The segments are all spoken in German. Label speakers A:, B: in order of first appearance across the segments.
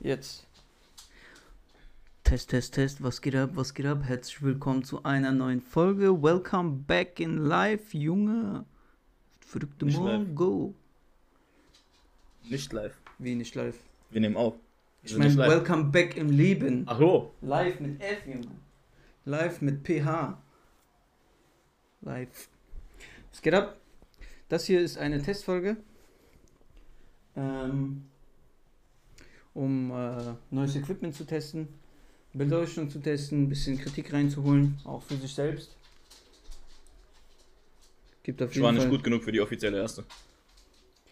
A: Jetzt. Test, Test, Test. Was geht ab? Was geht ab? Herzlich willkommen zu einer neuen Folge. Welcome back in live, Junge. Verrückte
B: Nicht
A: Mongo.
B: Nicht live.
A: Wie nicht live?
B: Wir nehmen auf.
A: Ich meine,
B: live.
A: welcome back im Leben.
B: Ach so.
A: Live mit F, Junge. Live mit PH. Live. Was geht ab? Das hier ist eine Testfolge. Ähm, um äh, neues Equipment zu testen, Beleuchtung zu testen, ein bisschen Kritik reinzuholen, auch für sich selbst. Gibt auf
B: Ich
A: jeden
B: war nicht
A: Fall.
B: gut genug für die offizielle erste.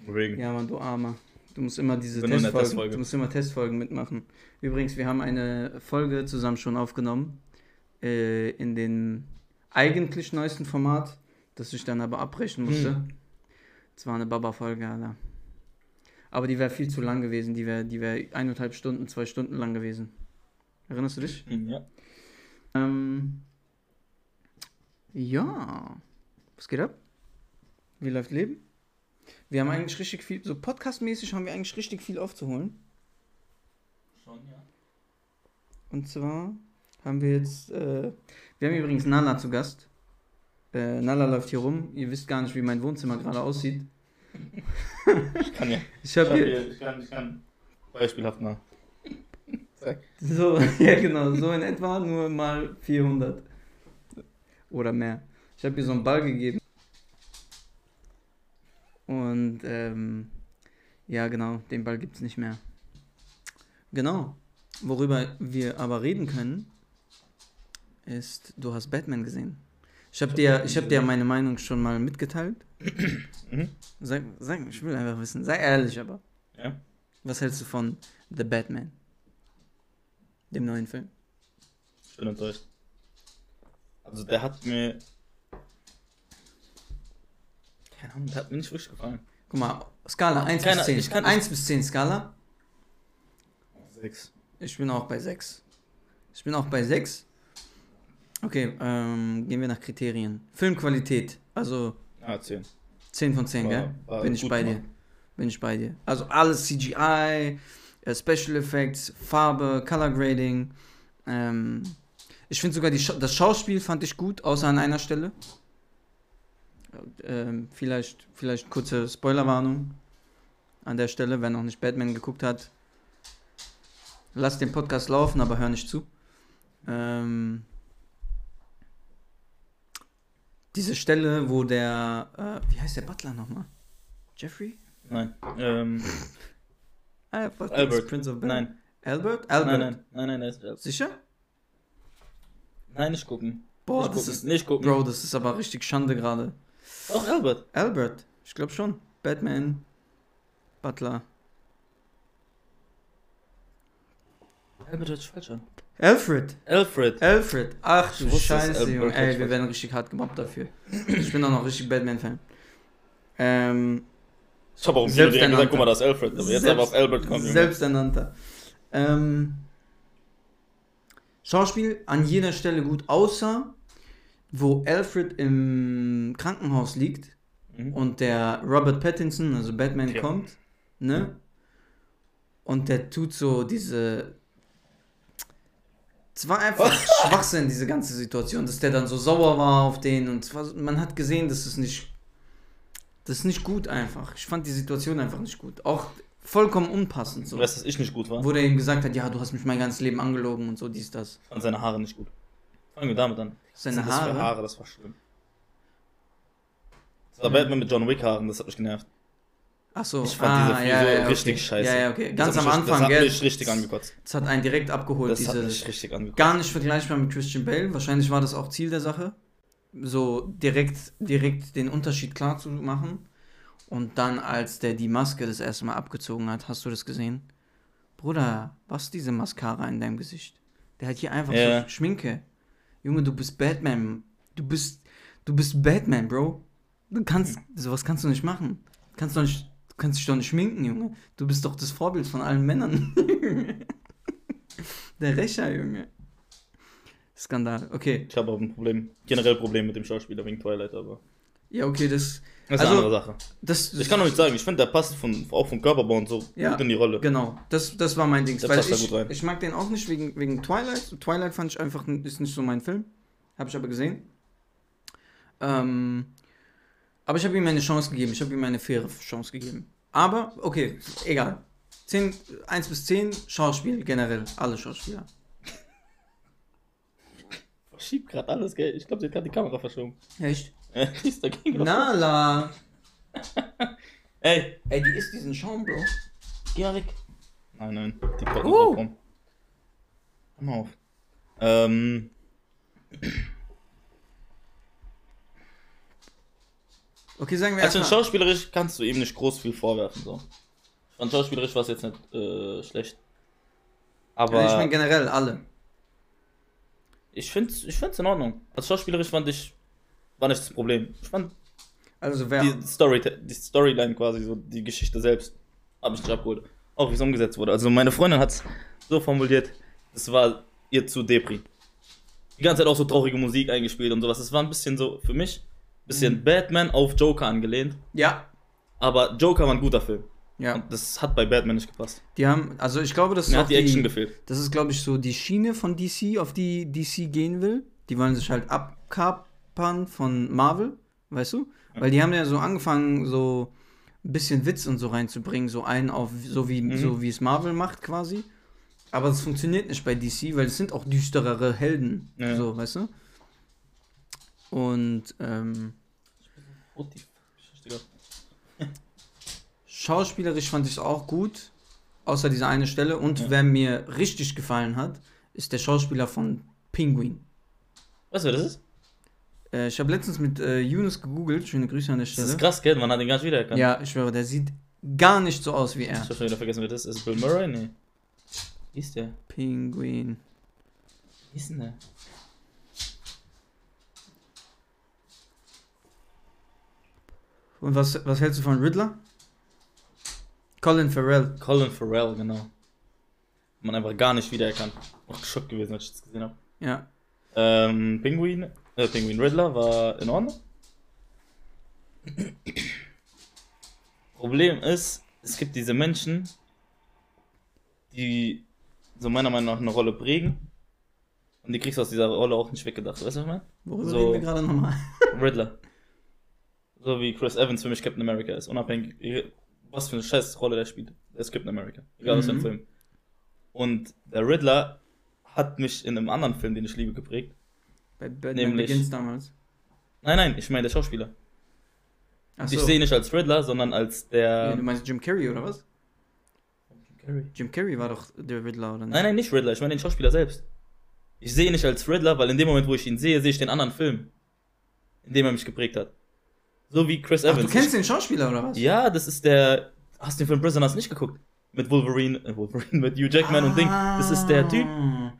B: Deswegen.
A: Ja, Mann, du Armer. Du musst immer diese Testfolgen,
B: Testfolge.
A: du musst immer Testfolgen mitmachen. Übrigens, wir haben eine Folge zusammen schon aufgenommen. Äh, in dem eigentlich neuesten Format, das ich dann aber abbrechen musste.
B: Hm.
A: Es war eine Baba-Folge, Alter. Aber die wäre viel zu lang gewesen. Die wäre die wär eineinhalb Stunden, zwei Stunden lang gewesen. Erinnerst du dich?
B: Hm, Ja.
A: Ähm, ja. Was geht ab? Wie läuft Leben? Wir haben eigentlich richtig viel, so podcastmäßig haben wir eigentlich richtig viel aufzuholen.
B: Schon, ja.
A: Und zwar haben wir jetzt, äh, wir haben übrigens Nala zu Gast. Äh, Nala läuft hier rum. Ihr wisst gar nicht, wie mein Wohnzimmer gerade aussieht.
B: Ich kann ja.
A: Ich
B: hab
A: hier,
B: hier, ich kann, ich kann. Beispielhaft mal.
A: So, ja genau, so in etwa nur mal 400. Oder mehr. Ich habe hier so einen Ball gegeben. Und, ähm, ja genau, den Ball gibt es nicht mehr. Genau. Worüber wir aber reden können, ist, du hast Batman gesehen. Ich habe
B: hab
A: dir, ich hab dir meine Meinung schon mal mitgeteilt.
B: Mhm.
A: Sag, sag, ich will einfach wissen, sei ehrlich aber.
B: Ja.
A: Was hältst du von The Batman? Dem neuen Film?
B: Ich bin enttäuscht. Also der hat mir. Keine Ahnung, der hat mir nicht wirklich gefallen.
A: Guck mal, Skala 1
B: Keine-
A: bis 10.
B: ich kann-
A: 1 bis 10 Skala.
B: Sechs.
A: Ich bin auch bei 6. Ich bin auch bei 6. Okay, ähm, gehen wir nach Kriterien. Filmqualität, also
B: Ah, zehn.
A: 10 von 10,
B: War-
A: gell?
B: war
A: Bin ich bei dir.
B: gemacht.
A: Bin ich bei dir. Also alles CGI, äh, Special Effects, Farbe, Color Grading. Ähm, ich finde sogar Scha das Schauspiel fand ich gut, außer an einer Stelle. Ähm, vielleicht, vielleicht kurze Spoilerwarnung an der Stelle, wer noch nicht Batman geguckt hat. Lass den Podcast laufen, aber hör nicht zu. Ähm, diese Stelle, wo der, äh, wie heißt der Butler nochmal? Jeffrey?
B: Nein. Ähm,
A: Ah,
B: Albert.
A: Prince of
B: nein.
A: Albert? Albert.
B: Nein, nein, nein, nein, nein, ist-
A: Sicher?
B: nein, nicht gucken.
A: Boah,
B: nicht
A: das
B: gucken.
A: ist.
B: nicht gucken.
A: Bro, das ist aber richtig Schande gerade.
B: Auch Albert.
A: Albert, ich glaube schon. Batman, Butler.
B: Albert hört sich falsch an.
A: Alfred.
B: Alfred.
A: Alfred. Ach du Scheiße,
B: Albert
A: Junge. Ey, wir werden richtig hart gemobbt dafür. Ich bin auch noch richtig Batman-Fan. Ähm,
B: Ich habe auch
A: Selbsternannter.
B: gesagt, guck mal, das ist Alfred. Aber jetzt
A: Selbst-
B: aber auf Albert kommt.
A: Selbsternannter. Ähm, Schauspiel an jeder Stelle gut, außer wo Alfred im Krankenhaus liegt
B: Mhm.
A: und der Robert Pattinson, also Batman,
B: Ja.
A: kommt, ne? Und der tut so diese. Es war einfach Schwachsinn, diese ganze Situation, dass der dann so sauer war auf den und war, man hat gesehen, dass es nicht. Das ist nicht gut einfach. Ich fand die Situation einfach nicht gut. Auch vollkommen unpassend so.
B: Du weißt, dass ich nicht gut war.
A: Wo der ihm gesagt hat, ja, du hast mich mein ganzes Leben angelogen und so, dies, das.
B: Ich fand seine Haare nicht gut. Fangen wir damit an.
A: Seine
B: das
A: Haare.
B: Haare, das war schlimm. Das war Batman mit John Wick Haaren, das hat mich genervt.
A: Ach so,
B: Ich fand diese Frisur richtig
A: okay.
B: scheiße.
A: Ja, ja, okay. Ganz
B: hat
A: am Anfang,
B: Das hat
A: gell?
B: mich richtig angekotzt.
A: Das hat einen direkt abgeholt,
B: Das hat
A: diese.
B: mich richtig angekotzt.
A: Gar nicht vergleichbar mit Christian Bale. Wahrscheinlich war das auch Ziel der Sache. So direkt, direkt den Unterschied klar zu machen. Und dann, als der die Maske das erste Mal abgezogen hat, hast du das gesehen? Bruder, was ist diese Mascara in deinem Gesicht? Der hat hier einfach
B: Ja.
A: so Schminke. Junge, du bist Batman. Du bist, du bist Batman, Bro. Du kannst, sowas kannst du nicht machen. Du kannst doch nicht, du kannst dich doch nicht schminken, Junge. Du bist doch das Vorbild von allen Männern. Der Rächer, Junge. Skandal. Okay.
B: Ich habe auch ein Problem, generell ein Problem mit dem Schauspieler wegen Twilight, aber
A: Ja, okay, das.
B: Das ist
A: Also,
B: eine andere Sache.
A: das
B: Ich kann noch nicht sagen, ich finde, der passt von, auch vom Körperbau und so
A: Ja,
B: gut in die Rolle.
A: Genau, das, das war mein Ding.
B: Der passt da
A: ich,
B: gut rein.
A: ich mag den auch nicht wegen, wegen Twilight. Twilight fand ich einfach, ist nicht so mein Film. Habe ich aber gesehen. Ähm, aber ich habe ihm eine Chance gegeben. Ich habe ihm eine faire Chance gegeben. Aber, okay, egal. 10, 1 bis 10, Schauspiel generell. Alle Schauspieler.
B: Verschiebt gerade alles, gell? Ich glaube, sie hat gerade die Kamera verschoben.
A: Echt?
B: die ist dagegen.
A: Nala.
B: Ey,
A: Ey, die ist diesen Schaum, Bro.
B: geh mal weg. Nein, nein, die kommt
A: uh.
B: rum. Hör mal auf. Ähm.
A: Okay, sagen wir
B: Also
A: erstmal.
B: schauspielerisch kannst du ihm nicht groß viel vorwerfen, so. Ich fand schauspielerisch war es jetzt nicht äh, schlecht. Aber
A: Ja, ich meine generell alle.
B: ich finde ich find's in Ordnung. Also schauspielerisch fand ich, war nicht das Problem. Ich fand
A: Also wer.
B: die, Story, die Storyline quasi, so die Geschichte selbst, habe ich nicht abgeholt. Auch wie es umgesetzt wurde. Also meine Freundin hat es so formuliert, es war ihr zu Depri. Die ganze Zeit auch so traurige Musik eingespielt und sowas. Es war ein bisschen so, für mich, bisschen Batman auf Joker angelehnt.
A: Ja.
B: Aber Joker war ein guter Film.
A: Ja.
B: Und das hat bei Batman nicht gepasst.
A: Die haben, also ich glaube, das ist
B: Mir hat die Action gefehlt.
A: Das ist, glaube ich, so die Schiene von DC, auf die DC gehen will. Die wollen sich halt abkapern von Marvel, weißt du? Weil die haben ja so angefangen, so ein bisschen Witz und so reinzubringen, so einen auf, so wie,
B: Mhm.
A: so wie es Marvel macht quasi. Aber es funktioniert nicht bei DC, weil es sind auch düsterere Helden,
B: Ja.
A: so, weißt du? Und ähm, schauspielerisch fand ich es auch gut, außer dieser eine Stelle. Und
B: Ja.
A: wer mir richtig gefallen hat, ist der Schauspieler von Penguin.
B: Du, wer das ist?
A: Äh, ich habe letztens mit äh, Yunus gegoogelt. Schöne Grüße an der
B: Das
A: Stelle.
B: ist krass, gell? Man hat den gar nicht wiedererkannt.
A: Ja, ich schwöre, der sieht gar nicht so aus wie
B: Ich
A: er.
B: hab schon wieder vergessen, wer das ist. Ist es Bill Murray? Nee. Wie ist der?
A: Penguin.
B: Wie ist denn der?
A: Und was, was hältst du von Riddler? Colin Farrell.
B: Colin Farrell, genau. Man einfach gar nicht wiedererkannt. Auch geschockt gewesen, als ich das gesehen habe.
A: Ja.
B: Ähm, Penguin, äh, Penguin Riddler war in Ordnung. Problem ist, es gibt diese Menschen, die so meiner Meinung nach eine Rolle prägen. Und die kriegst du aus dieser Rolle auch nicht weggedacht. Weißt du, was ich meine?
A: Worüber
B: So.
A: reden wir gerade nochmal?
B: Riddler. So wie Chris Evans für mich Captain America ist. Unabhängig, was für eine scheiß Rolle der spielt. Er ist Captain America. Egal was für ein
A: Mhm.
B: Film. Und der Riddler hat mich in einem anderen Film, den ich liebe, geprägt.
A: Bei Batman
B: Nämlich-
A: Begins damals.
B: Nein, nein, ich meine der Schauspieler.
A: Ach
B: Ich
A: so.
B: sehe ihn nicht als Riddler, sondern als
A: Ja,
B: der.
A: du meinst Jim Carrey oder was?
B: Carrey.
A: Jim Carrey war doch der Riddler, oder nicht?
B: Nein, nein, nicht Riddler, ich meine den Schauspieler selbst. Ich sehe ihn nicht als Riddler, weil in dem Moment, wo ich ihn sehe, sehe ich den anderen Film, in dem er mich geprägt hat. So wie Chris
A: Ach,
B: Evans.
A: du kennst den Schauspieler oder was?
B: Ja, das ist der. Hast du den Film Prisoners nicht geguckt? Mit Wolverine, äh, Wolverine, mit Hugh Jackman und Ding. Das ist der Typ,
A: Ah.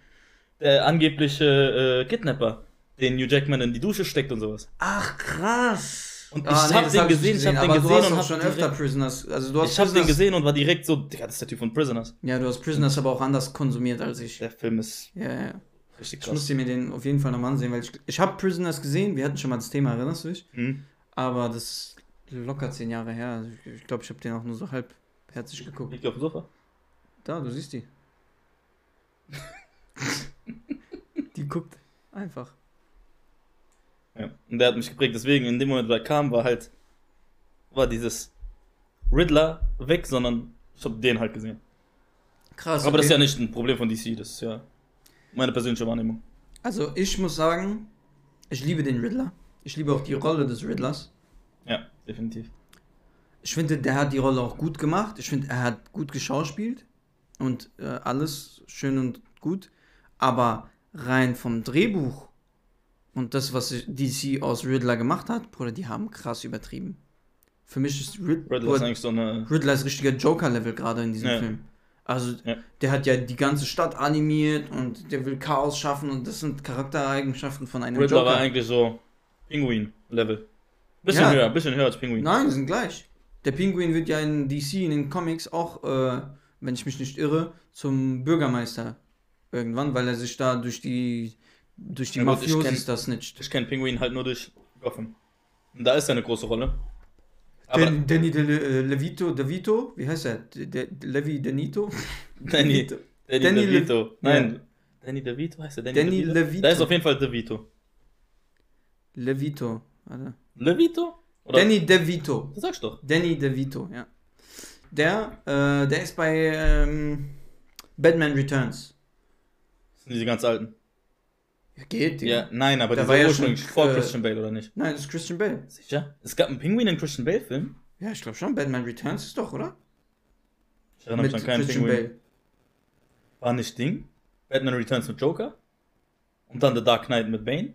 B: der angebliche äh, Kidnapper, den Hugh Jackman in die Dusche steckt und sowas.
A: Ach, krass.
B: Und ich hab
A: das
B: den
A: hab
B: gesehen, ich hab den gesehen und hab
A: schon öfter Prisoners. Also du hast
B: Ich habe den
A: Prisoners-
B: gesehen und war direkt so, Digga, das ist der Typ von Prisoners.
A: Ja, du hast Prisoners aber auch anders konsumiert als ich.
B: Der Film ist
A: Ja, ja.
B: richtig
A: Ich muss
B: krass.
A: dir mir den auf jeden Fall nochmal ansehen, weil ich, ich habe Prisoners gesehen, wir hatten schon mal das Thema, erinnerst du dich?
B: Hm?
A: Aber das ist locker zehn Jahre her. Also ich glaube, ich, habe den auch nur so halbherzig geguckt.
B: Liegt auf dem Sofa?
A: Da, du siehst die. die guckt einfach.
B: Ja. Und der hat mich geprägt. Deswegen, in dem Moment, wo er kam, war halt, war dieses Riddler weg, sondern ich habe den halt gesehen.
A: Krass.
B: Aber das ist ja
A: okay.
B: nicht ein Problem von DC, das ist ja meine persönliche Wahrnehmung.
A: Also ich muss sagen, ich liebe den Riddler. Ich liebe auch die Rolle des Riddlers.
B: Ja, definitiv.
A: Ich finde, der hat die Rolle auch gut gemacht. Ich finde, er hat gut geschauspielt und äh, alles schön und gut. Aber rein vom Drehbuch und das, was DC aus Riddler gemacht hat, Bruder, die haben krass übertrieben. Für mich ist Rid
B: Riddler ist eigentlich so eine.
A: Riddler ist richtiger Joker-Level gerade in diesem
B: Ja.
A: Film. Also,
B: Ja.
A: der hat ja die ganze Stadt animiert und der will Chaos schaffen und das sind Charaktereigenschaften von einem
B: Riddler
A: Joker.
B: war eigentlich so Pinguin-Level. Bisschen
A: Ja.
B: höher, bisschen höher als Pinguin.
A: Nein, die sind gleich. Der Pinguin wird ja in DC, in den Comics auch, äh, wenn ich mich nicht irre, zum Bürgermeister irgendwann, weil er sich da durch die durch die
B: Ja
A: Mafiosis das snitcht.
B: Ich kenne Pinguin halt nur durch Gotham. Und da ist er eine große Rolle. Aber
A: Den, Danny De, äh, Levito, DeVito, wie heißt er? De, De, Levi Denito?
B: Danny, Danny,
A: Danny Le-
B: DeVito. Nein, Danny DeVito heißt er Danny,
A: Danny
B: DeVito?
A: Levito.
B: Da ist auf jeden Fall DeVito.
A: Levito. Warte.
B: Levito? Oder?
A: Danny DeVito.
B: Das sagst du doch.
A: Danny DeVito, ja. Der, äh, der ist bei ähm, Batman Returns.
B: Das sind diese ganz alten.
A: Ja, geht, Digga.
B: Ja, nein, aber dieser
A: war ja
B: ursprünglich
A: schon,
B: vor
A: äh,
B: Christian Bale, oder nicht?
A: Nein, das ist Christian Bale.
B: Sicher? Es gab einen Pinguin in Christian Bale-Film?
A: Ja, ich glaube schon. Batman Returns ist doch, oder?
B: Ich erinnere mich an keinen
A: Christian
B: Pinguin.
A: Bale.
B: War nicht Ding? Batman Returns mit Joker? Und dann The Dark Knight mit Bane?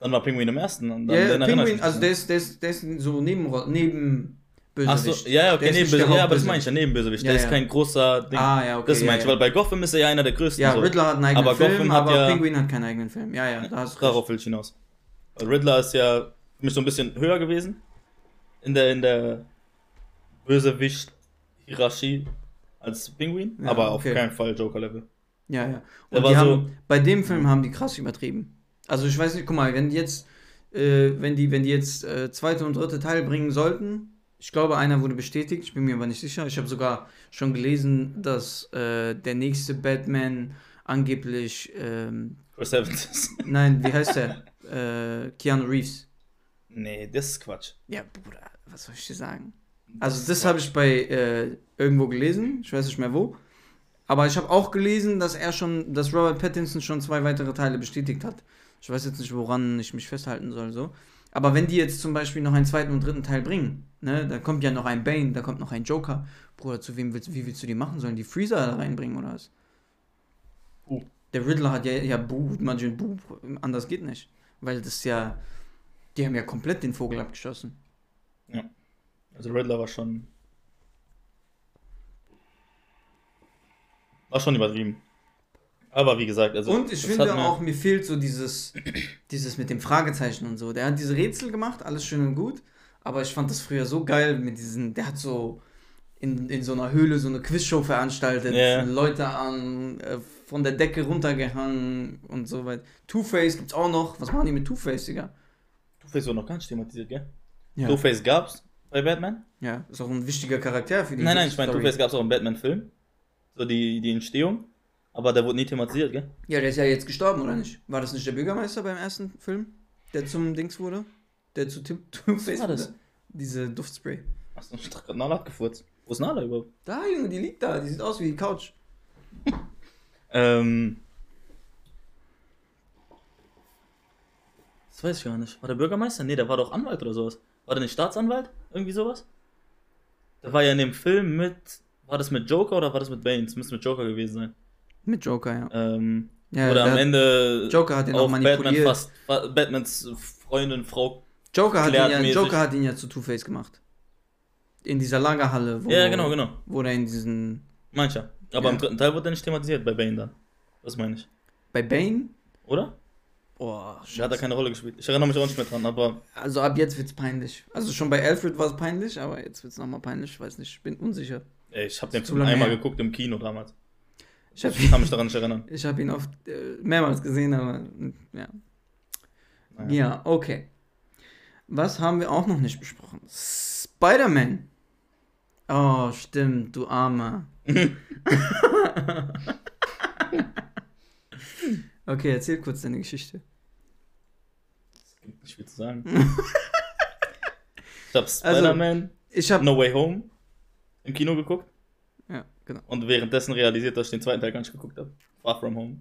B: Dann war Pinguin im ersten. Und dann,
A: Ja,
B: dann mich
A: also der ist, der ist, der ist so neben, neben
B: Ach so,
A: Bösewicht.
B: ja, ja, okay,
A: Der ist nicht
B: Nebenböse,
A: der
B: ja, aber das meine ich ja, Nebenbösewicht.
A: Ja,
B: der ist
A: ja.
B: kein großer Ding.
A: Ah, ja, okay.
B: das
A: ja,
B: meine ich,
A: ja.
B: weil bei Gotham ist er ja einer der größten.
A: Ja,
B: so.
A: Riddler hat einen eigenen
B: Aber
A: Film,
B: Gotham hat
A: aber
B: ja-
A: Penguin hat keinen eigenen Film. Ja, ja, da hast du.
B: Darauf will ich hinaus. Riddler ist ja für mich so ein bisschen höher gewesen in der, in der Bösewicht-Hierarchie als Pinguin, aber auf
A: okay.
B: keinen Fall Joker-Level.
A: Ja, ja.
B: Der
A: Und
B: war
A: die
B: so-
A: haben, bei dem Film haben die krass übertrieben. Also ich weiß nicht, guck mal, wenn die jetzt, äh, wenn die, wenn die jetzt äh, zweite und dritte Teil bringen sollten, ich glaube, einer wurde bestätigt, ich bin mir aber nicht sicher. Ich habe sogar schon gelesen, dass äh, der nächste Batman angeblich, ähm,
B: Chris Evans
A: nein, wie heißt der? äh, Keanu Reeves.
B: nee, das ist Quatsch.
A: Ja, Bruder, was soll ich dir sagen? Also das habe ich bei äh, irgendwo gelesen, ich weiß nicht mehr wo. Aber ich habe auch gelesen, dass er schon, dass Robert Pattinson schon zwei weitere Teile bestätigt hat. Ich weiß jetzt nicht, woran ich mich festhalten soll, so. Aber wenn die jetzt zum Beispiel noch einen zweiten und dritten Teil bringen, ne, da kommt ja noch ein Bane, da kommt noch ein Joker. Bruder, zu wem willst, wie willst du die machen? Sollen die Freezer da reinbringen oder was?
B: Buh.
A: Der Riddler hat ja, ja Buh, manchmal Buh, anders geht nicht. Weil das ja, die haben ja komplett den Vogel abgeschossen.
B: Also Riddler war schon. War schon übertrieben. Aber wie gesagt, also.
A: Und ich finde auch, mir fehlt so dieses, dieses mit dem Fragezeichen und so. Der hat diese Rätsel gemacht, alles schön und gut. Aber ich fand das früher so geil mit diesen, der hat so in, in so einer Höhle so eine Quizshow veranstaltet,
B: Ja.
A: Leute an, äh, von der Decke runtergehangen und so weiter. Two-Face gibt's auch noch. Was machen die mit Two-Face, Digga?
B: Two-Face wurde noch gar nicht thematisiert, gell?
A: Ja.
B: Two-Face gab's bei Batman?
A: ja, ist auch ein wichtiger Charakter für die
B: Nein, nein, ich meine. Two-Face gab's auch im Batman-Film. So die, die Entstehung. Aber der wurde nie thematisiert, gell?
A: Ja, der ist ja jetzt gestorben, oder nicht? War das nicht der Bürgermeister beim ersten Film, der zum Dings wurde? Der zu Tim- Two-Face
B: war das?
A: wurde? Diese Duftspray.
B: Ich dachte gerade, Nala gefurzt. Wo ist Nala überhaupt?
A: Da, Junge, die liegt da. Die sieht aus wie die Couch.
B: Ähm. Das weiß ich gar nicht. War der Bürgermeister? Nee, der war doch Anwalt oder sowas. War der nicht Staatsanwalt? Irgendwie sowas? Der war ja in dem Film mit. War das mit Joker oder war das mit Bane? Es müsste mit Joker gewesen sein.
A: Mit Joker, ja.
B: Ähm,
A: ja
B: oder am Ende.
A: Joker hat ihn auch
B: auf Batman
A: manipuliert.
B: fast. fa- Batmans Freundin, Frau.
A: Joker, hat ihn ja. Joker hat ihn ja zu Two-Face gemacht. In dieser Lagerhalle, wo,
B: Ja, genau, genau.
A: wo der in diesen.
B: Mancher. Aber
A: Ja.
B: im dritten Teil wurde er nicht thematisiert bei Bane dann. Das meine ich.
A: Bei Bane?
B: Oder?
A: Boah,
B: Da hat er keine Rolle gespielt. Ich erinnere mich auch nicht mehr dran, aber.
A: Also ab jetzt wird's peinlich. Also schon bei Alfred war es peinlich, aber jetzt wird's nochmal peinlich. Ich weiß nicht, ich bin unsicher.
B: Ey, ich habe den Film einmal
A: her.
B: geguckt im Kino damals.
A: Ich habe
B: Ich kann mich daran nicht erinnern.
A: ich hab ihn oft äh, mehrmals gesehen, aber mm, ja.
B: Naja.
A: Ja, okay. Was haben wir auch noch nicht besprochen? Spider-Man. Oh, stimmt, du Armer. okay, erzähl kurz deine Geschichte.
B: Gibt nicht viel zu sagen. ich habe
A: Also-
B: Spider-Man
A: Ich habe
B: No Way Home im Kino geguckt
A: ja, genau.
B: und währenddessen realisiert, dass ich den zweiten Teil gar nicht geguckt habe. Far From Home.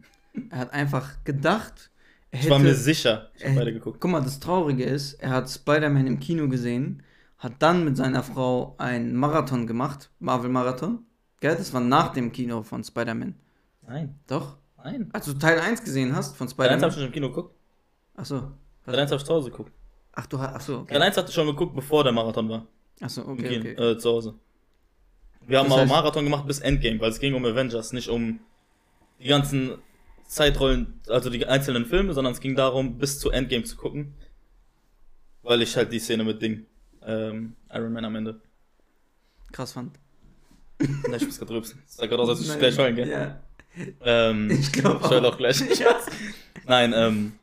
A: Er hat einfach gedacht, er
B: Ich war mir
A: hätte
B: sicher, ich habe beide geguckt.
A: Guck mal, das Traurige ist, er hat Spider-Man im Kino gesehen, hat dann mit seiner Frau einen Marathon gemacht, Marvel-Marathon. Gell? Das war nach dem Kino von Spider-Man.
B: Nein,
A: Doch?
B: nein.
A: Als du Teil 1 gesehen hast von
B: Teil 1 habe ich
A: Spider-Man.
B: schon im Kino geguckt.
A: Achso.
B: Teil 1 habe ich zu Hause geguckt.
A: Ach, du hast. Achso, okay.
B: Teil 1 hatte ich schon geguckt, bevor der Marathon war.
A: Achso, okay,
B: Kino,
A: okay.
B: Äh, zu Hause. Wir haben
A: Das
B: auch
A: heißt-
B: Marathon gemacht bis Endgame, weil es ging um Avengers, nicht um die ganzen Zeitrollen, also die einzelnen Filme, sondern es ging darum, bis zu Endgame zu gucken. Weil ich halt die Szene mit Ding, ähm, Iron Man am Ende.
A: Krass fand.
B: Na, ich muss grad rülpsen. Das sah gerade aus, als ich
A: Nein,
B: gleich heulen, gell?
A: Ja.
B: Ähm,
A: Ich glaub
B: Ich heul
A: auch.
B: auch gleich.
A: Ja.
B: Nein, ähm,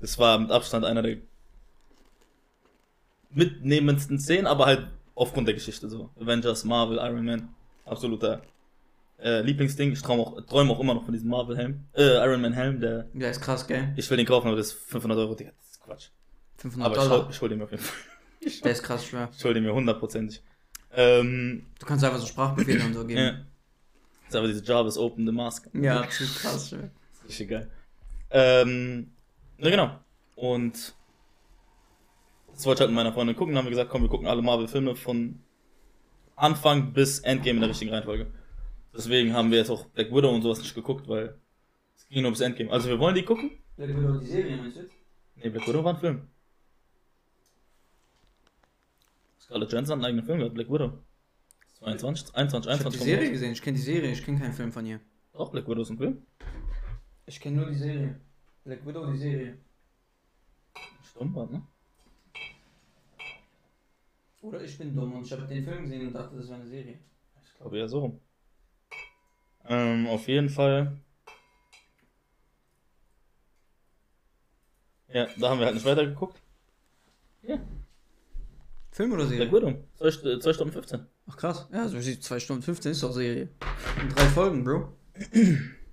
B: das war mit Abstand einer der mitnehmendsten Szenen, aber halt aufgrund der Geschichte so. Avengers, Marvel, Iron Man. Absoluter äh, Lieblingsding. Ich träume auch, träum auch immer noch von diesem Marvel-Helm. Äh, Iron Man-Helm, der.
A: Der ist krass, gell?
B: Ich will den kaufen, aber das ist 500 Euro, Digga. Das ist Quatsch.
A: 500
B: Aber ich hol,
A: Dollar.
B: ich hol den mir auf jeden Fall.
A: Der ist krass schwer.
B: Ich hol den mir hundertprozentig. Ähm,
A: Du kannst einfach so Sprachbefehle und so
B: ja.
A: geben.
B: Das ist aber diese Jarvis Open the Mask.
A: Ja, zu krass schwer.
B: Richtig geil. Ähm, na genau. Und das wollte ich halt mit meiner Freundin gucken. Dann haben wir gesagt, komm, wir gucken alle Marvel-Filme von Anfang bis Endgame in der richtigen Reihenfolge. Deswegen haben wir jetzt auch Black Widow und sowas nicht geguckt, weil es ging nur bis Endgame. Also wir wollen die gucken.
A: Black Widow, die Serie meinst du jetzt?
B: Nee, Black Widow war ein Film. Scarlett Johansson hat einen eigenen Film gehabt, Black Widow. 22, 21,
A: Ich hab
B: 21.
A: die Serie gesehen, ich kenne die Serie, ich kenne keinen Film von ihr.
B: Auch Black Widow ist ein Film.
A: Ich kenne nur die Serie. Black Widow, die Serie.
B: Stumm war, ne?
A: Oder ich bin dumm und ich habe den Film gesehen und dachte, das wäre eine Serie.
B: Ich glaube eher so rum. Ähm, auf jeden Fall. Ja, da haben wir halt nicht weitergeguckt. Ja,
A: Film oder Serie?
B: Widow. 2 Stunden 15.
A: Ach krass. Ja, so sieht 2 Stunden 15 ist doch Serie. Und drei Folgen, Bro.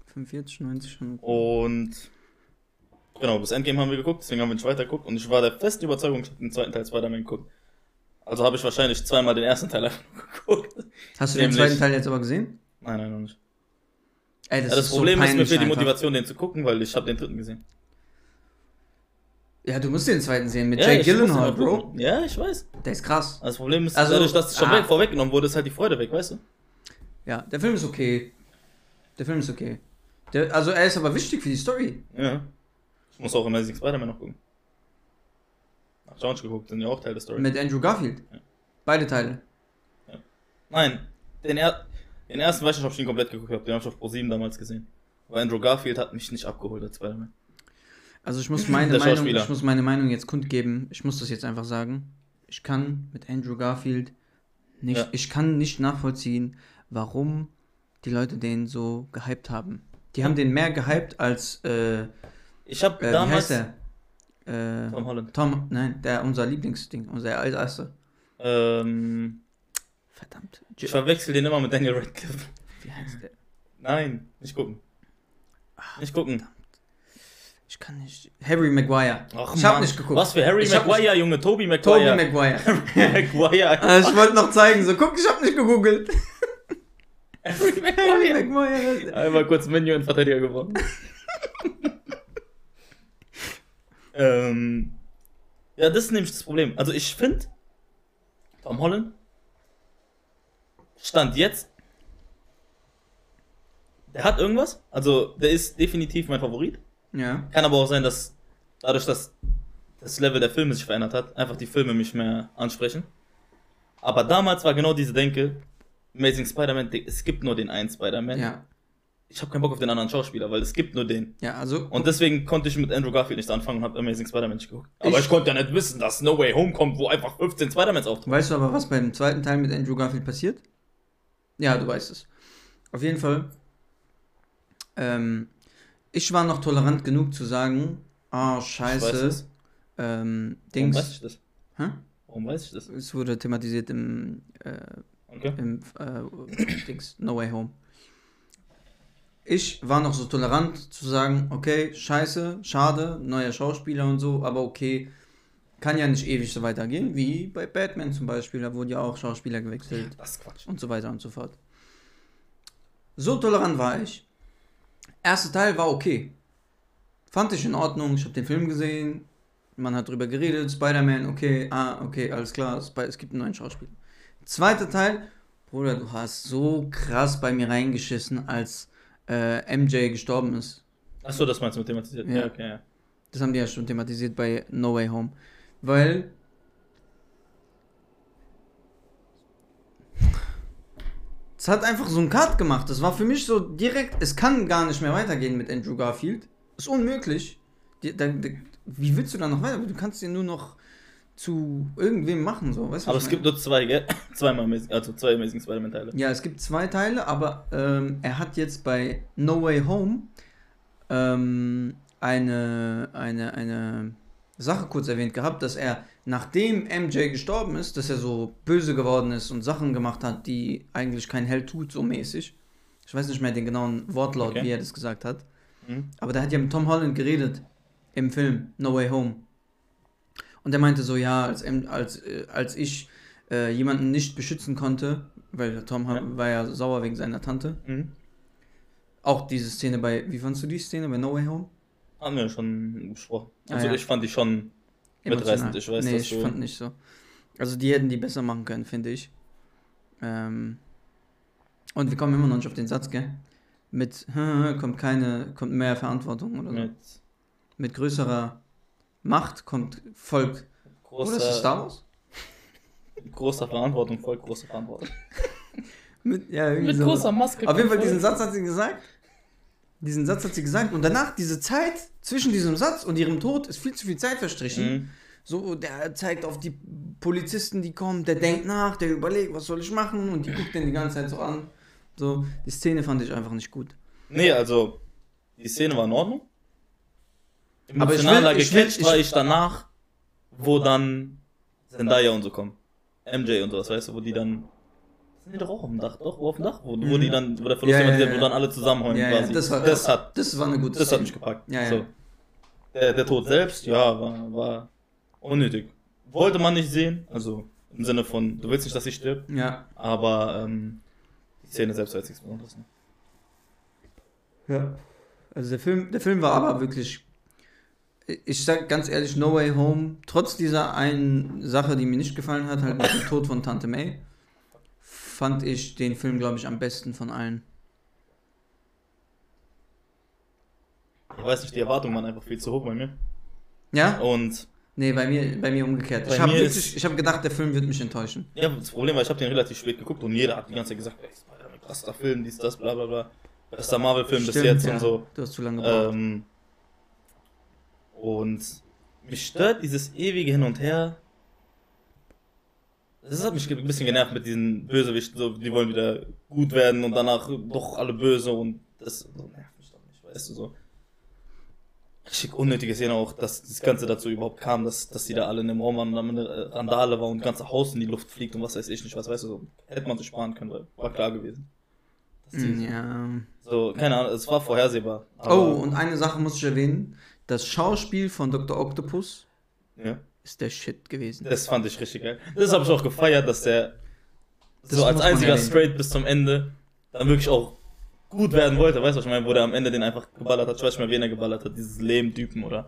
A: 45, 90 schon.
B: Und genau, bis Endgame haben wir geguckt, deswegen haben wir nicht weitergeguckt. Und ich war der festen Überzeugung, ich habe den zweiten Teil Spider-Man geguckt. Also habe ich wahrscheinlich zweimal den ersten Teil einfach nur geguckt.
A: Hast du den
B: Nämlich-
A: zweiten Teil jetzt aber gesehen?
B: Nein, nein, noch nicht.
A: Ey,
B: Ja, das
A: so
B: Problem ist mir für die. Motivation, den zu gucken, weil ich habe den dritten gesehen.
A: Ja, du musst den zweiten sehen mit
B: Ja,
A: Jake
B: den
A: Gyllenhaal, Bro.
B: Ja, ich weiß.
A: Der ist krass.
B: Das Problem ist,
A: Also,
B: dadurch, dass es schon
A: ah.
B: weg, vorweggenommen wurde, ist halt die Freude weg, weißt du?
A: Ja, der Film ist okay. Der Film ist okay. Der, also er ist aber wichtig für die Story.
B: Ja. Ich muss auch Amazing Spider-Man noch gucken. Hab ich auch nicht geguckt, sind ja auch Teil der Story.
A: Mit Andrew Garfield.
B: Ja.
A: Beide Teile.
B: Nein, den, er den ersten weiß ich nicht, ob ich den komplett geguckt habe. Den habe ich auf Pro7 damals gesehen. Aber Andrew Garfield hat mich nicht abgeholt als Spider-Man.
A: Also ich muss meine Meinung, ich muss meine Meinung jetzt kundgeben. Ich muss das jetzt einfach sagen. Ich kann mit Andrew Garfield nicht,
B: Ja.
A: ich kann nicht nachvollziehen, warum die Leute den so gehypt haben. Die haben den mehr gehypt als äh, äh,
B: Ich habe
A: wie
B: damals.
A: Äh,
B: Tom Holland.
A: Tom, nein, der unser Lieblingsding, unser erster.
B: Ähm,
A: Verdammt.
B: ich verwechsel den immer mit Daniel Radcliffe.
A: Wie heißt der?
B: Nein, nicht gucken. Nicht gucken.
A: Ich kann nicht. Harry Maguire.
B: Ach,
A: ich habe nicht geguckt.
B: Was für Harry
A: Ich hab
B: Maguire, Junge, Toby Maguire.
A: Maguire.
B: Maguire.
A: Ah, ich wollte noch zeigen, so guck, ich habe nicht gegoogelt.
B: Harry
A: Harry
B: Maguire.
A: Maguire.
B: Einmal kurz Menü und Verteidiger geworden. ähm, ja, das ist nämlich das Problem. Also ich finde, Tom Holland stand jetzt, der hat irgendwas. Also der ist definitiv mein Favorit.
A: Ja.
B: Kann aber auch sein, dass dadurch, dass das Level der Filme sich verändert hat, einfach die Filme mich mehr ansprechen. Aber damals war genau diese Denke, Amazing Spider-Man, es gibt nur den einen Spider-Man
A: Ja.
B: Ich habe keinen Bock auf den anderen Schauspieler, weil es gibt nur den.
A: Ja, also.
B: Und deswegen konnte ich mit Andrew Garfield nicht anfangen und habe Amazing Spider-Man nicht geguckt. Aber
A: Ich-
B: ich, konnte ja nicht wissen, dass No Way Home kommt, wo einfach 15 Spider-Mans auftauchen.
A: Weißt du aber, was beim zweiten Teil mit Andrew Garfield passiert? Ja, du weißt es. Auf jeden Fall. Ähm, ich war noch tolerant genug zu sagen, ah,
B: weiß
A: scheiße. Ähm,
B: Warum weiß
A: Dings.
B: ich das?
A: Hä?
B: Warum weiß ich das?
A: Es wurde thematisiert im, äh,
B: Okay.
A: im äh, Dings, No Way Home. Ich war noch so tolerant zu sagen, okay, scheiße, schade, neuer Schauspieler und so, aber okay, kann ja nicht ewig so weitergehen, wie bei Batman zum Beispiel, da wurden ja auch Schauspieler gewechselt
B: Das ist Quatsch.
A: und so weiter und so fort. So tolerant war ich. Erster Teil war okay. Fand ich in Ordnung, ich habe den Film gesehen, man hat drüber geredet, Spider-Man, okay, ah, okay, alles klar, es gibt einen neuen Schauspieler. Zweiter Teil, Bruder, du hast so krass bei mir reingeschissen, als äh, MJ gestorben ist.
B: Achso, das meinst du mit thematisiert?
A: Ja.
B: Ja, okay, ja.
A: Das haben die ja schon thematisiert bei No Way Home. Weil. Es hat einfach so einen Cut gemacht. Das war für mich so direkt. Es kann gar nicht mehr weitergehen mit Andrew Garfield. Ist unmöglich. Die, da, da, wie willst du da noch weiter? Du kannst den nur noch zu irgendwem machen, so. Weißt du,
B: Aber es
A: ich
B: gibt nur zwei, gell? Zweimal Amazing, also zwei Amazing Spider-Man-Teile.
A: meine? Ja, es gibt zwei Teile, aber ähm, er hat jetzt bei No Way Home ähm, eine, eine, eine, Sache kurz erwähnt gehabt, dass er, nachdem MJ gestorben ist, dass er so böse geworden ist und Sachen gemacht hat, die eigentlich kein Held tut, so mäßig. Ich weiß nicht mehr den genauen Wortlaut,
B: Okay.
A: wie er das gesagt hat.
B: Mhm.
A: Aber der hat ja mit Tom Holland geredet im Film No Way Home. Und er meinte so, ja, als, als, äh, als ich äh, jemanden nicht beschützen konnte, weil Tom
B: Ja.
A: war ja sauer wegen seiner Tante.
B: Mhm.
A: Auch diese Szene bei, wie fandst du die Szene bei No Way Home?
B: Haben wir schon besprochen.
A: Ah,
B: Also
A: ja.
B: ich fand die schon mitreißend. Ich weiß,
A: nee, ich
B: du-
A: fand nicht so. Also die hätten die besser machen können, finde ich. Ähm, und wir kommen immer noch nicht auf den Satz, gell? Mit kommt keine, kommt mehr Verantwortung oder so. Mit,
B: mit
A: größerer Macht kommt Volk. Oder ist das
B: großer,
A: Star Wars?
B: großer Verantwortung, voll großer Verantwortung.
A: Mit, ja,
B: Mit
A: so.
B: großer Maske.
A: Auf jeden Fall, diesen Satz hat sie gesagt. Diesen Satz hat sie gesagt. Und danach, diese Zeit zwischen diesem Satz und ihrem Tod, ist viel zu viel Zeit verstrichen.
B: Mhm.
A: So, der zeigt auf die Polizisten, die kommen, der denkt nach, der überlegt, was soll ich machen und die guckt den die ganze Zeit so an. So, die Szene fand ich einfach nicht gut.
B: Nee, also die Szene war in Ordnung.
A: Aber ich
B: Emotionaler
A: will- ich will-
B: war ich danach, wo dann Zendaya und so kommen. MJ und sowas, weißt du, wo die dann. Sind die doch auch auf dem Dach, doch? Wo auf dem Dach? Wo, wo die dann, wo der Verlust
A: Ja, ja, ja,
B: wo dann alle zusammenheulen
A: Ja, ja,
B: quasi.
A: das war-
B: das hat,
A: Das war eine gute
B: das hat
A: Szene.
B: mich gepackt.
A: Ja, ja.
B: So. Der, der Tod selbst, ja, war, war unnötig. Wollte man nicht sehen, also im Sinne von, du willst nicht, dass sie stirbt,
A: Ja.
B: aber ähm, die Szene selbst war jetzt nichts Besonderes. Ne?
A: Ja. Also der Film, der Film war aber wirklich. Ich sag ganz ehrlich, No Way Home, trotz dieser einen Sache, die mir nicht gefallen hat, halt mit dem Tod von Tante May, fand ich den Film, glaube ich, am besten von allen.
B: Ich weiß nicht, die Erwartungen waren einfach viel zu hoch bei mir.
A: Ja?
B: Und
A: Nee, bei mir, bei mir umgekehrt.
B: Bei
A: ich habe habe gedacht, der Film wird mich enttäuschen.
B: Ja, das Problem war, ich habe den relativ spät geguckt und jeder hat die ganze Zeit gesagt, ey, krasser Film, dies, das, bla bla bla. Bester Marvel-Film bis jetzt
A: ja.
B: und so.
A: Du hast zu lange gebraucht.
B: Ähm, und mich stört dieses ewige Hin und Her. Das hat mich ein bisschen genervt mit diesen Bösewichten, so, die wollen wieder gut werden und danach doch alle böse und das so nervt mich doch nicht, weißt du so. Richtig unnötige Szene auch, dass das Ganze dazu überhaupt kam, dass, dass die da alle in dem Raum waren und dann eine Randale war und das ganze Haus in die Luft fliegt und was weiß ich nicht, was weißt du, so. hätte man sich sparen können, weil war klar gewesen. Die-
A: ja.
B: So, keine Ahnung, es war vorhersehbar.
A: Oh, und eine Sache muss ich erwähnen. Das Schauspiel von Dr. Octopus
B: ja.
A: ist der Shit gewesen.
B: Das fand ich richtig geil. Das habe ich auch gefeiert, dass der
A: Das
B: so als einziger straight bis zum Ende dann wirklich auch gut werden wollte. Weißt du, was ich meine? Wo der am Ende den einfach geballert hat. Ich weiß nicht mehr, wen er geballert hat. Dieses Lehm-Typen oder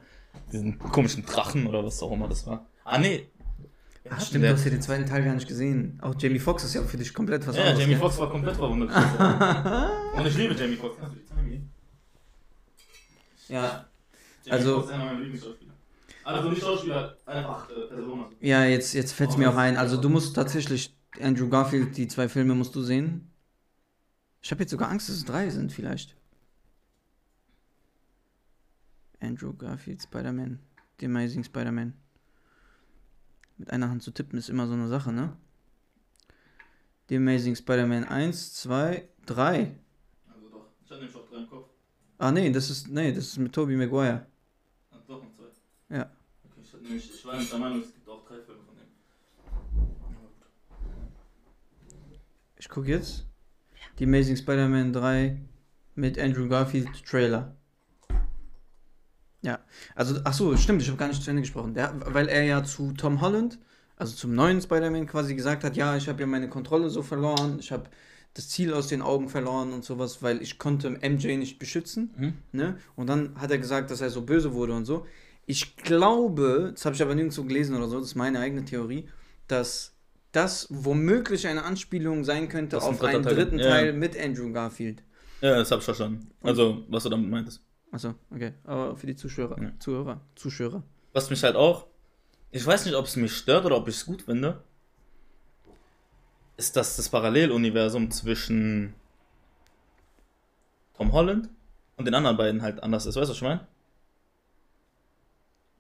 B: diesen komischen Drachen oder was auch immer das war. Ah, nee.
A: Ach, stimmt, du hast ja den zweiten Teil gar nicht gesehen. Auch Jamie Foxx ist ja für dich komplett was
B: Ja,
A: anderes.
B: Jamie? Foxx war komplett verwundert. Und ich liebe Jamie Foxx.
A: Ja, Also-
B: Foxx ist einer meiner Lieblingsschauspieler. Also nicht Schauspieler, einfach äh, Person.
A: ja jetzt, jetzt fällt es mir auch ein. Also du musst tatsächlich, Andrew Garfield, die zwei Filme musst du sehen. Ich habe jetzt sogar Angst, dass es drei sind vielleicht. Andrew Garfield, Spider-Man. The Amazing Spider-Man. Mit einer Hand zu tippen ist immer so eine Sache, ne? The Amazing Spider-Man 1, 2, 3.
B: Also doch. Ich hatte nämlich auch drei im Kopf.
A: Ah nee, das ist, nee, das ist mit Tobey Maguire.
B: Ah, doch, noch zwei.
A: Ja.
B: Nämlich, ich war nicht der Meinung, es gibt auch drei Filme von dem.
A: Ich gucke jetzt. Die Amazing Spider-Man 3 mit Andrew Garfield Trailer. Ja, also, ach so, stimmt, ich habe gar nicht zu Ende gesprochen. Der, weil er ja zu Tom Holland, also zum neuen Spider-Man quasi gesagt hat, ja, ich habe ja meine Kontrolle so verloren, ich habe das Ziel aus den Augen verloren und sowas, weil ich konnte MJ nicht beschützen.
B: Mhm.
A: Ne? Und dann hat er gesagt, dass er so böse wurde und so. Ich glaube, das habe ich aber nirgendwo gelesen oder so, das ist meine eigene Theorie, dass das womöglich eine Anspielung sein könnte
B: Das
A: auf einen
B: Teil.
A: dritten
B: Ja.
A: Teil mit Andrew Garfield.
B: Ja, das hab ich verstanden. Also, was du damit meintest.
A: Achso, okay. Aber für die Zuschauer,
B: Ja.
A: Zuhörer, Zuschauer.
B: Was mich halt auch, ich weiß nicht, ob es mich stört oder ob ich es gut finde, ist, dass das Paralleluniversum zwischen Tom Holland und den anderen beiden halt anders ist. Weißt du, was ich meine?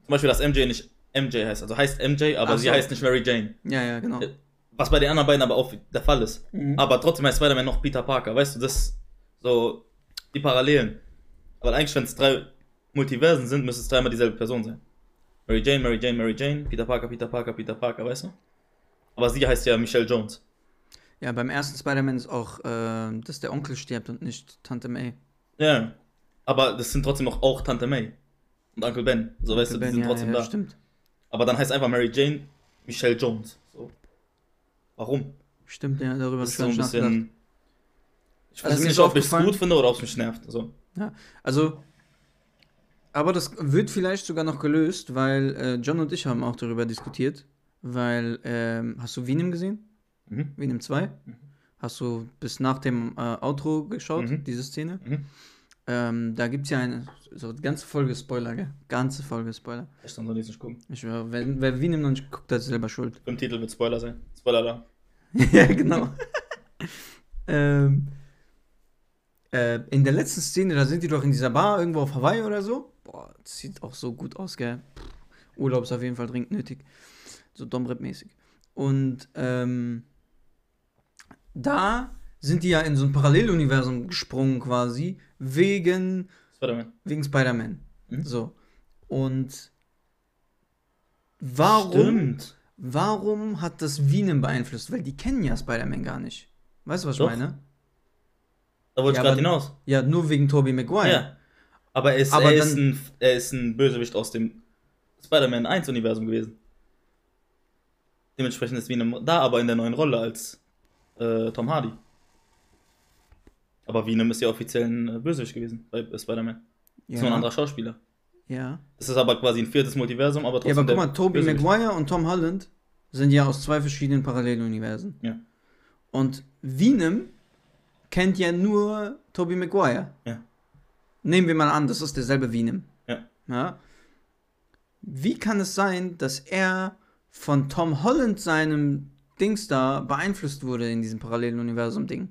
B: Zum Beispiel, dass MJ nicht MJ heißt. Also heißt MJ, aber
A: Ach
B: sie
A: so.
B: heißt nicht Mary Jane.
A: Ja, ja, genau.
B: Ja. Was bei den anderen beiden aber auch der Fall ist.
A: Mhm.
B: Aber trotzdem heißt Spider-Man noch Peter Parker. Weißt du, das so die Parallelen. Aber eigentlich, wenn es drei Multiversen sind, müsste es dreimal dieselbe Person sein. Mary Jane, Mary Jane, Mary Jane, Peter Parker, Peter Parker, Peter Parker, weißt du? Aber sie heißt ja Michelle Jones.
A: Ja, beim ersten Spider-Man ist auch, äh, dass der Onkel stirbt und nicht Tante May.
B: Ja. Aber das sind trotzdem noch auch Tante May und Uncle Ben. So weißt du, die
A: Ben,
B: sind
A: ja,
B: trotzdem
A: ja,
B: da.
A: Stimmt.
B: Aber dann heißt einfach Mary Jane Michelle Jones. So. Warum?
A: Stimmt, ja, darüber
B: Das
A: habe
B: ist
A: ich
B: so ein bisschen. Ich
A: Also
B: weiß
A: ist
B: nicht, ob ich es gut finde oder ob es mich nervt. So.
A: Also, aber das wird vielleicht sogar noch gelöst, weil äh, John und ich haben auch darüber diskutiert. Weil, ähm, hast du Venom gesehen?
B: Mhm.
A: Venom 2?
B: Mhm.
A: Hast du bis nach dem äh, Outro geschaut,
B: Mhm.
A: diese Szene?
B: Mhm.
A: Ähm, da gibt es ja eine, so ganze Folge Spoiler, gell? Ganze Folge Spoiler.
B: Ich dann soll ich nicht gucken.
A: Ich wer, wer Venom noch nicht guckt, hat selber schuld.
B: Im Titel wird Spoiler sein. Spoiler da.
A: ja, genau. ähm, äh, in der letzten Szene, da sind die doch in dieser Bar irgendwo auf Hawaii oder so. Boah, das sieht auch so gut aus, gell? Pff, Urlaub ist auf jeden Fall dringend nötig. So Domrep-mäßig. Und ähm, da sind die ja in so ein Paralleluniversum gesprungen quasi, wegen,
B: Spider-Man.
A: wegen Spider-Man.
B: Mhm.
A: So. Und warum
B: Stimmt.
A: Warum hat das Venom beeinflusst? Weil die kennen ja Spider-Man gar nicht. Weißt du, was
B: Doch.
A: ich meine?
B: Da wollte
A: Ja,
B: ich gerade hinaus.
A: Ja, nur wegen Tobey Maguire.
B: Ja. Aber, er ist,
A: Aber
B: er,
A: dann-
B: ist ein, er ist ein Bösewicht aus dem Spider-Man 1-Universum gewesen. Dementsprechend ist Venom da, aber in der neuen Rolle als äh, Tom Hardy. Aber Venom ist ja offiziell ein äh, Bösewicht gewesen bei Spider-Man.
A: ja.
B: Ist nur ein anderer Schauspieler.
A: ja.
B: Das ist aber quasi ein viertes Multiversum, aber
A: Ja,
B: trotzdem.
A: aber guck mal, Tobey. Maguire und Tom Holland sind ja aus zwei verschiedenen Paralleluniversen.
B: Ja.
A: Und Venom kennt ja nur Tobey Maguire.
B: Ja.
A: Nehmen wir mal an, das ist derselbe Venom.
B: Ja.
A: ja. Wie kann es sein, dass er von Tom Holland seinem Dings da beeinflusst wurde in diesem Paralleluniversum-Ding?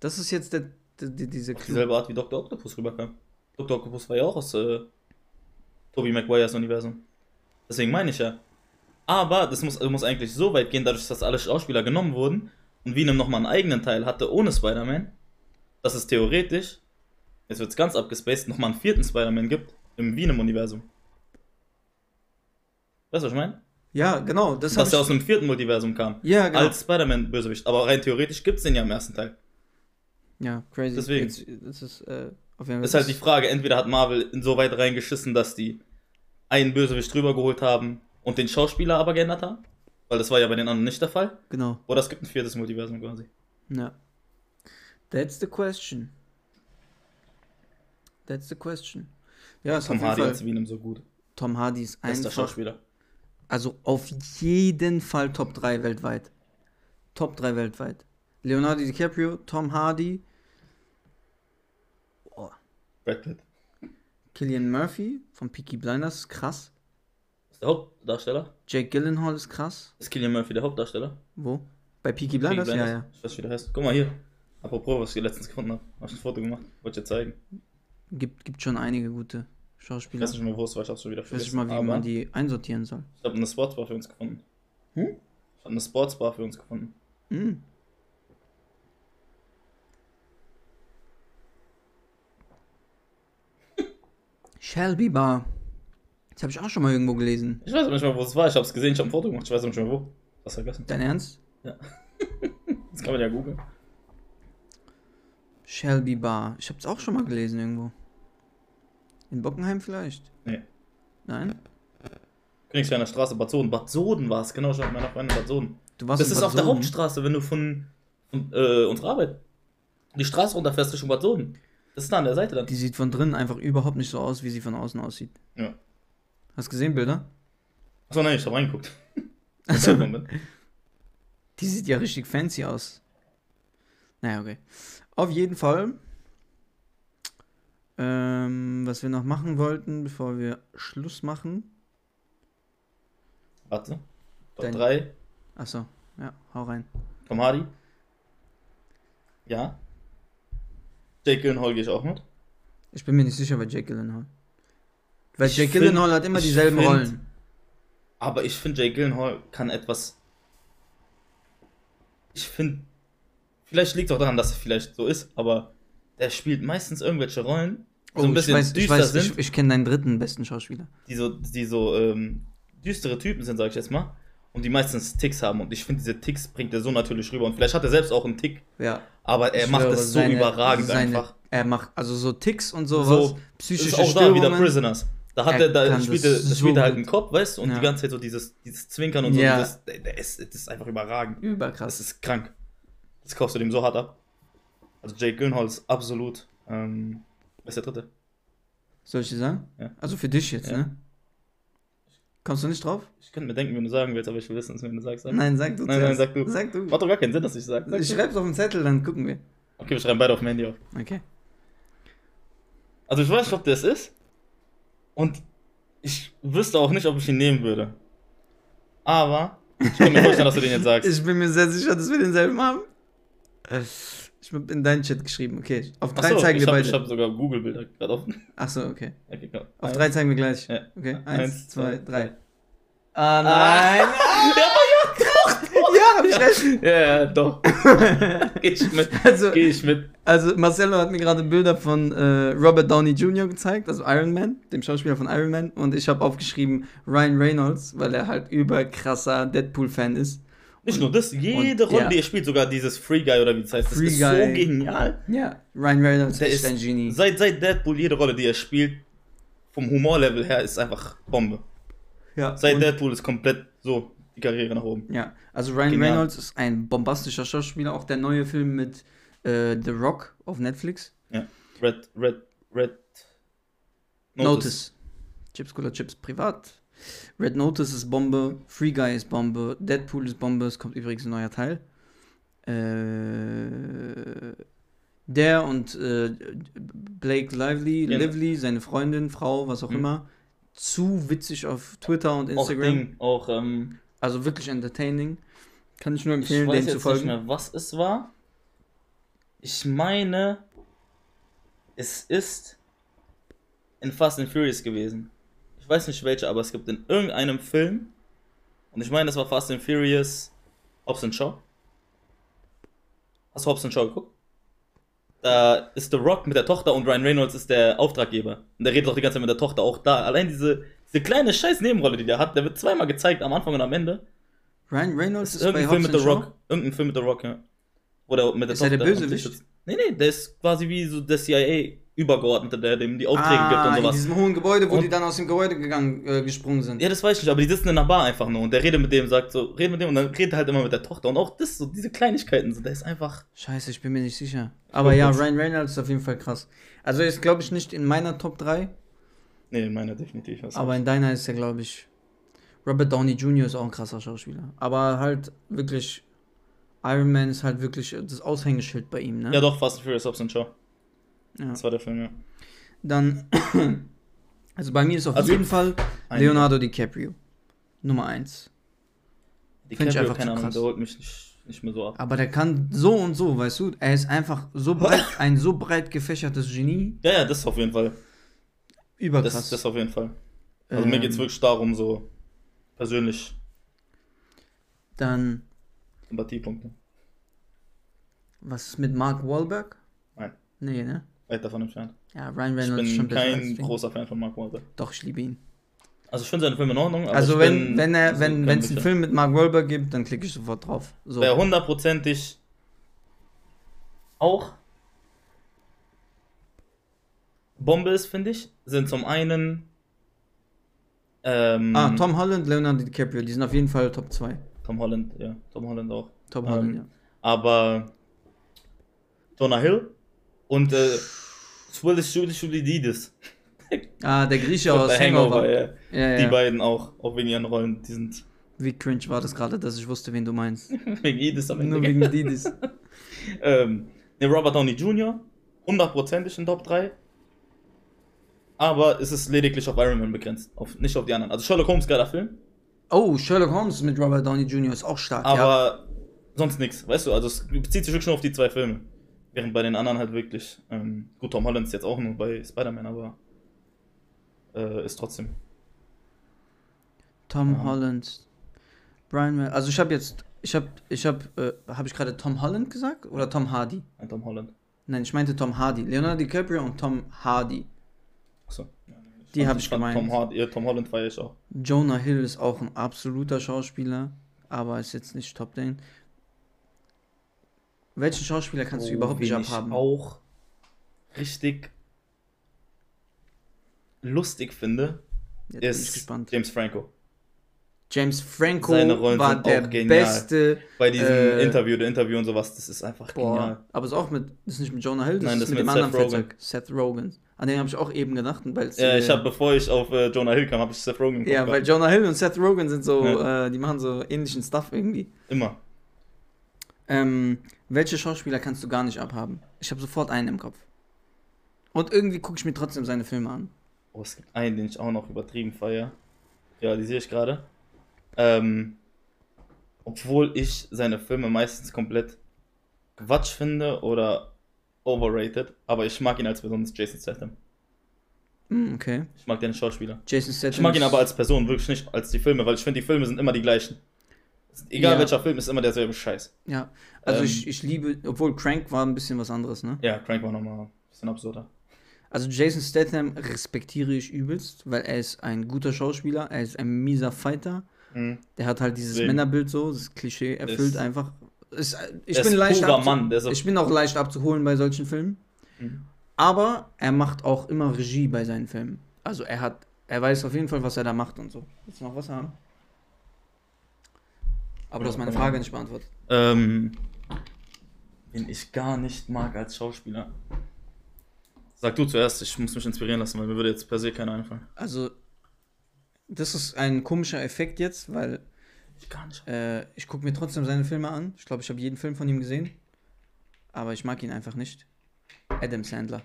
A: Das ist jetzt der, der, der diese Clou.
B: dieselbe Art wie Dr. Octopus rüberkam. Dr. Octopus war ja auch aus äh, Tobey Maguires Universum. Deswegen meine ich ja. Aber das muss, muss eigentlich so weit gehen, dadurch, dass alle Schauspieler genommen wurden und Venom nochmal einen eigenen Teil hatte ohne Spider-Man, dass es theoretisch, jetzt wird es ganz abgespaced, nochmal einen vierten Spider-Man gibt im Venom-Universum. Weißt du, was ich meine?
A: Ja, genau. Das
B: Dass er aus einem vierten Multiversum kam.
A: ja, genau.
B: Als Spider-Man-Bösewicht. Aber rein theoretisch gibt es den ja im ersten Teil.
A: Ja, crazy.
B: Deswegen.
A: Jetzt, das ist äh, auf jeden Fall.
B: Ist halt die Frage, entweder hat Marvel insoweit reingeschissen, dass die einen Bösewicht drüber geholt haben und den Schauspieler aber geändert haben, weil das war ja bei den anderen nicht der Fall,
A: Genau.
B: oder es gibt ein viertes Multiversum quasi.
A: Ja. That's the question. That's the question. Ja, ist
B: Tom Hardy als Venom so gut.
A: Tom Hardy ist
B: Bester
A: einfach.
B: Schauspieler.
A: Also auf jeden Fall Top 3 weltweit. Top 3 weltweit. Leonardo DiCaprio, Tom Hardy,
B: Brad Pitt.
A: Killian Murphy von Peaky Blinders, krass.
B: Ist der Hauptdarsteller?
A: Jake Gyllenhaal ist krass.
B: Ist Killian Murphy der Hauptdarsteller?
A: Wo? Bei Peaky Blinders?
B: Peaky
A: Ja, ja.
B: Ich weiß, wie der heißt. Guck mal hier. Apropos, was ich letztens gefunden habe. Hab ich ein Foto gemacht. Wollte ich dir zeigen.
A: Gibt, gibt schon einige gute
B: Ich
A: Schauspieler.
B: weiß nicht mehr, wo es war. Ich hab's schon wieder
A: Ich weiß nicht
B: vergessen.
A: mal, wie man die einsortieren soll.
B: Ich habe eine Sportsbar für uns gefunden.
A: Hm?
B: Ich habe eine Sportsbar für uns gefunden.
A: Hm. Shelby Bar. Das habe ich auch schon mal irgendwo gelesen.
B: Ich weiß aber nicht mehr, wo es war. Ich habe es gesehen, ich habe ein Foto gemacht. Ich weiß nicht mehr, wo. Was vergessen.
A: Dein Ernst?
B: Das kann man ja googeln.
A: Shelby Bar. Ich habe es auch schon mal gelesen irgendwo. In Bockenheim vielleicht?
B: Nee.
A: Nein?
B: Königsberger Straße, Bad Soden. Bad Soden war es, genau, schon mit meiner Freundin Bad Soden.
A: Du warst
B: Das ist
A: Bad
B: auf der
A: Soden?
B: Hauptstraße, wenn du von, von äh, unserer Arbeit die Straße runterfährst Richtung Bad Soden. Das ist da an der Seite dann.
A: Die sieht von drinnen einfach überhaupt nicht so aus, wie sie von außen aussieht.
B: Ja.
A: Hast du gesehen, Bilder?
B: Achso, nein, ich hab reingeguckt.
A: Also, die sieht ja richtig fancy aus. Naja, okay. Auf jeden Fall. Ähm, was wir noch machen wollten, bevor wir Schluss machen.
B: Warte. Top
A: Dein-
B: 3.
A: Achso, ja, hau rein.
B: Tom Hardy. Ja. Jake Gyllenhaal gehe ich auch mit.
A: Ich bin mir nicht sicher bei Jake Gyllenhaal. Weil
B: Ich
A: Jake
B: find-
A: Gyllenhaal hat immer
B: ich
A: dieselben
B: find-
A: Rollen.
B: Aber ich finde, Jake Gyllenhaal kann etwas. Ich finde. Vielleicht liegt es auch daran, dass er vielleicht so ist, aber der spielt meistens irgendwelche Rollen. so ein bisschen
A: Oh, ich weiß, ich,
B: düster
A: weiß,
B: sind.
A: ich, ich kenne deinen dritten besten Schauspieler.
B: die so, die so ähm, düstere Typen sind, sag ich jetzt mal. Und die meistens Ticks haben. Und ich finde, diese Ticks bringt er so natürlich rüber. Und vielleicht hat er selbst auch einen Tick,
A: Ja.
B: aber er
A: Ich
B: macht es so
A: seine-
B: überragend
A: seine,
B: einfach.
A: Er macht also so Ticks und sowas,
B: So,
A: psychische
B: ist auch da wieder
A: Störungen.
B: Prisoners. Da hat
A: Er
B: er, da spielt
A: das
B: er, das
A: so
B: spielt er halt einen Kopf, weißt du, und
A: Ja.
B: die ganze Zeit so dieses, dieses Zwinkern und so.
A: Ja.
B: Dieses, der, der ist, das ist einfach überragend. Das
A: Überkrass.
B: ist krank. Das kaufst du dem so hart ab. Also Jake Gyllenhaal ist absolut. Ähm, wer ist der dritte?
A: Soll ich dir sagen?
B: Ja.
A: Also für dich jetzt,
B: Ja.
A: ne? Kommst du nicht drauf?
B: Ich könnte mir denken, wenn du sagen willst, aber ich will wissen, wenn du sagst. Sag.
A: Nein, sag du
B: Nein, nein,
A: zuerst.
B: sag du.
A: Sag du.
B: Macht doch gar keinen Sinn, dass ich sage.
A: Ich schreib's auf den Zettel, dann gucken wir.
B: Okay, wir schreiben beide auf dem Handy auf.
A: Okay.
B: Also ich weiß nicht, ob der es ist. Und ich wüsste auch nicht, ob ich ihn nehmen würde. Aber ich kann mir vorstellen, dass du den jetzt sagst.
A: Ich bin mir sehr sicher, dass wir denselben haben. Ich hab in deinen Chat geschrieben, okay. Auf drei
B: Achso,
A: zeigen
B: ich
A: wir
B: habe
A: beide.
B: hab sogar Google-Bilder gerade offen.
A: Achso, okay.
B: Okay, klar.
A: Auf drei zeigen wir gleich.
B: Ja.
A: Okay,
B: Eins,
A: eins, zwei,
B: zwei,
A: drei. Ah, nein. ja, hab ich recht.
B: Ja, ja, doch. Geh ich mit.
A: Also,
B: Geh ich mit.
A: also Marcelo hat mir gerade Bilder von äh, Robert Downey Jr. gezeigt, also Iron Man, dem Schauspieler von Iron Man. Und ich habe aufgeschrieben Ryan Reynolds, weil er halt überkrasser Deadpool-Fan ist.
B: Nicht nur das, jede
A: und-
B: Rolle,
A: ja.
B: die er spielt, sogar dieses Free Guy oder wie es heißt, das
A: Free
B: ist
A: Guy.
B: so genial.
A: Ja, Ryan Reynolds
B: Der
A: ist ein Genie.
B: Seit, seit Deadpool, jede Rolle, die er spielt, vom Humorlevel her, ist einfach Bombe.
A: Ja,
B: Seit Deadpool ist komplett so die Karriere nach oben.
A: Ja, also Ryan
B: Genial.
A: Reynolds ist ein bombastischer Schauspieler. Auch der neue Film mit äh, The Rock auf Netflix.
B: Red, Red, Red.
A: Notice. Chips Cola Chips privat. Red Notice ist Bombe. Free Guy ist Bombe. Deadpool ist Bombe. Es kommt übrigens ein neuer Teil. Äh, der und äh, Blake Lively,
B: Ja.
A: Lively, seine Freundin, Frau, was auch
B: Mhm.
A: immer. Zu witzig auf Twitter und
B: Auch
A: Instagram.
B: Ding, auch, ähm,
A: Also wirklich entertaining. Kann ich nur
B: ich
A: empfehlen,
B: weiß
A: denen zu
B: nicht
A: folgen.
B: mehr, was es war. Ich meine, es ist in Fast and Furious gewesen. Ich weiß nicht welcher, aber es gibt in irgendeinem Film, und ich meine, das war Fast and Furious Hobbs and Shaw. Hast du Hobbs and Shaw geguckt? Da ist The Rock mit der Tochter und Ryan Reynolds ist der Auftraggeber. Und der redet auch die ganze Zeit mit der Tochter, auch da. Allein diese, diese kleine scheiß Nebenrolle, die der hat, der wird zweimal gezeigt, am Anfang und am Ende.
A: Ryan Reynolds ist bei
B: Irgendein Film
A: Hobbs
B: mit The? Rock. Irgendein Film mit The Rock, ja. Wo der mit der
A: Ist er der
B: Tochter am
A: Bösewicht?
B: Tisch sitzt. Nee, nee, der ist quasi wie so der CIA-Übergeordnete, der dem die Aufträge gibt
A: Ah,
B: und
A: in
B: sowas.
A: diesem hohen Gebäude, wo
B: Und-
A: die dann aus dem Gebäude gegangen, äh, gesprungen sind.
B: Ja, das weiß ich nicht, aber die sitzen in einer Bar einfach nur und der redet mit dem, sagt so, redet mit dem und dann redet er halt immer mit der Tochter und auch das, so diese Kleinigkeiten, so, der ist einfach.
A: Scheiße, ich bin mir nicht sicher. Aber ja, Ryan Reynolds ist auf jeden Fall krass. Also ist, glaube ich, nicht in meiner Top 3,
B: Nee, in meiner definitiv.
A: aber in deiner ist er, glaube ich. Robert Downey Jr. ist auch ein krasser Schauspieler. Aber halt wirklich, Iron Man ist halt wirklich das Aushängeschild bei ihm, ne?
B: Ja, doch, Fast and Furious Hobbs and Shaw.
A: Ja.
B: Das war der Film, ja.
A: Dann, also bei mir ist auf
B: Also,
A: jeden Fall Leonardo DiCaprio. Nummer 1.
B: Die
A: Find ich
B: DiCaprio,
A: einfach
B: keine Ahnung, der holt mich nicht, nicht mehr so ab.
A: Aber der kann so und so, weißt du? Er ist einfach so breit, ein so breit gefächertes Genie.
B: Ja, ja, das auf jeden Fall.
A: Überkrass.
B: Das, das auf jeden Fall. Also mir
A: Ähm,
B: geht's wirklich darum, so persönlich
A: Dann,
B: Sympathiepunkte.
A: was ist mit Mark Wahlberg?
B: Nein.
A: Nee, ne?
B: Weit davon entfernt.
A: Ja, Ryan
B: Ich
A: Reynolds ist schon
B: bin
A: besser als
B: kein
A: Ding.
B: großer Fan von Mark Wahlberg.
A: Doch, ich liebe ihn.
B: Also ich finde seine Filme in Ordnung,
A: also
B: ich
A: wenn,
B: bin,
A: wenn er, wenn
B: kein
A: wenn es einen Film mit Mark Wahlberg gibt, dann klicke ich sofort drauf. So.
B: Wer hundertprozentig auch Bombe ist, finde ich, sind zum einen ähm,
A: Ah, Tom Holland, Leonardo DiCaprio, die sind auf jeden Fall Top 2.
B: Tom Holland, ja, Tom Holland auch.
A: Tom
B: Ähm,
A: Holland, ja.
B: Aber Jonah Hill und äh, Willis Shulididis.
A: Ah, der Grieche aus
B: der Hangover,
A: Hangover.
B: ja.
A: Ja,
B: Die
A: ja.
B: beiden auch, auch wegen ihren Rollen, die sind
A: Wie cringe war das gerade, dass ich wusste, wen du meinst.
B: wegen Idis am Ende.
A: Nur wegen Didis.
B: Ähm, ne, Robert Downey Jr. hundertprozentig in Top 3. Aber es ist lediglich auf Iron Man begrenzt, auf, nicht auf die anderen. Also Sherlock Holmes, geiler Film,
A: Oh, Sherlock Holmes mit Robert Downey Jr. ist auch stark. ja.
B: aber sonst nichts, weißt du? Also es bezieht sich wirklich nur auf die zwei Filme. Während bei den anderen halt wirklich, ähm, gut, Tom Holland ist jetzt auch nur bei Spider-Man, aber äh, ist trotzdem.
A: Tom
B: Ja.
A: Holland. Brian May. Also ich habe jetzt, ich habe, ich habe, äh, habe ich gerade Tom Holland gesagt oder Tom Hardy?
B: Ein Tom Holland.
A: Nein, ich meinte Tom Hardy. Leonardo DiCaprio und Tom Hardy.
B: Achso.
A: Die hab ich gemeint.
B: Tom, Hard, ja, Tom Holland feiere ich auch.
A: Jonah Hill ist auch ein absoluter Schauspieler, aber ist jetzt nicht Top 10. Welchen Schauspieler kannst du
B: Oh,
A: überhaupt nicht
B: ich
A: abhaben?
B: auch richtig lustig finde,
A: Jetzt
B: ist
A: gespannt.
B: James Franco.
A: James Franco
B: Seine Rollen
A: war
B: sind
A: der
B: auch genial.
A: beste.
B: Bei diesem
A: Äh,
B: Interview, der Interview und sowas, das ist einfach
A: Boah,
B: genial.
A: aber ist auch mit, das ist nicht mit Jonah Hill, das
B: Nein,
A: ist
B: das
A: mit
B: mit
A: dem
B: Seth
A: anderen
B: Rogen.
A: Seth Rogen. An den habe ich auch eben gedacht, weil
B: Ja, ich habe, bevor ich auf äh, Jonah Hill kam, habe ich Seth Rogen Kopf
A: ja, weil. Jonah Hill und Seth Rogen sind so,
B: Ja.
A: äh, die machen so ähnlichen Stuff irgendwie.
B: Immer.
A: Ähm, welche Schauspieler kannst du gar nicht abhaben? Ich habe sofort einen im Kopf. Und irgendwie gucke ich mir trotzdem seine Filme an.
B: Oh, es gibt einen, den ich auch noch übertrieben feiere. Ja, die sehe ich gerade. Ähm, obwohl ich seine Filme meistens komplett Quatsch finde oder overrated, aber ich mag ihn als Person, das ist Jason Statham.
A: Hm, okay.
B: Ich mag den Schauspieler.
A: Jason Statham.
B: Ich mag ihn aber als Person, wirklich nicht als die Filme, weil ich finde, die Filme sind immer die gleichen. Egal
A: Ja.
B: welcher Film, ist immer derselbe Scheiß.
A: Ja, also
B: Ähm,
A: ich, ich liebe, obwohl Crank war ein bisschen was anderes, ne?
B: Ja, Crank war nochmal ein bisschen absurder.
A: Also Jason Statham respektiere ich übelst, weil er ist ein guter Schauspieler, er ist ein mieser Fighter.
B: Mhm.
A: Der hat halt dieses
B: Deswegen.
A: Männerbild so, das Klischee erfüllt
B: Ist-
A: einfach. Ist, ich
B: Er
A: bin
B: ist
A: leicht
B: Mann,
A: Ich bin auch leicht abzuholen bei solchen Filmen.
B: Mhm.
A: Aber er macht auch immer Regie bei seinen Filmen. Also er hat, er weiß auf jeden Fall, was er da macht und so. Willst du noch was haben? Aber du hast meine
B: Ja.
A: Frage nicht beantwortet.
B: Ähm, den ich gar nicht mag als Schauspieler. Sag du zuerst, ich muss mich inspirieren lassen, weil mir würde jetzt per se keiner einfallen.
A: Also, das ist ein komischer Effekt jetzt, weil
B: Ich gar nicht.
A: äh, ich gucke mir trotzdem seine Filme an. Ich glaube, ich habe jeden Film von ihm gesehen. Aber ich mag ihn einfach nicht. Adam Sandler.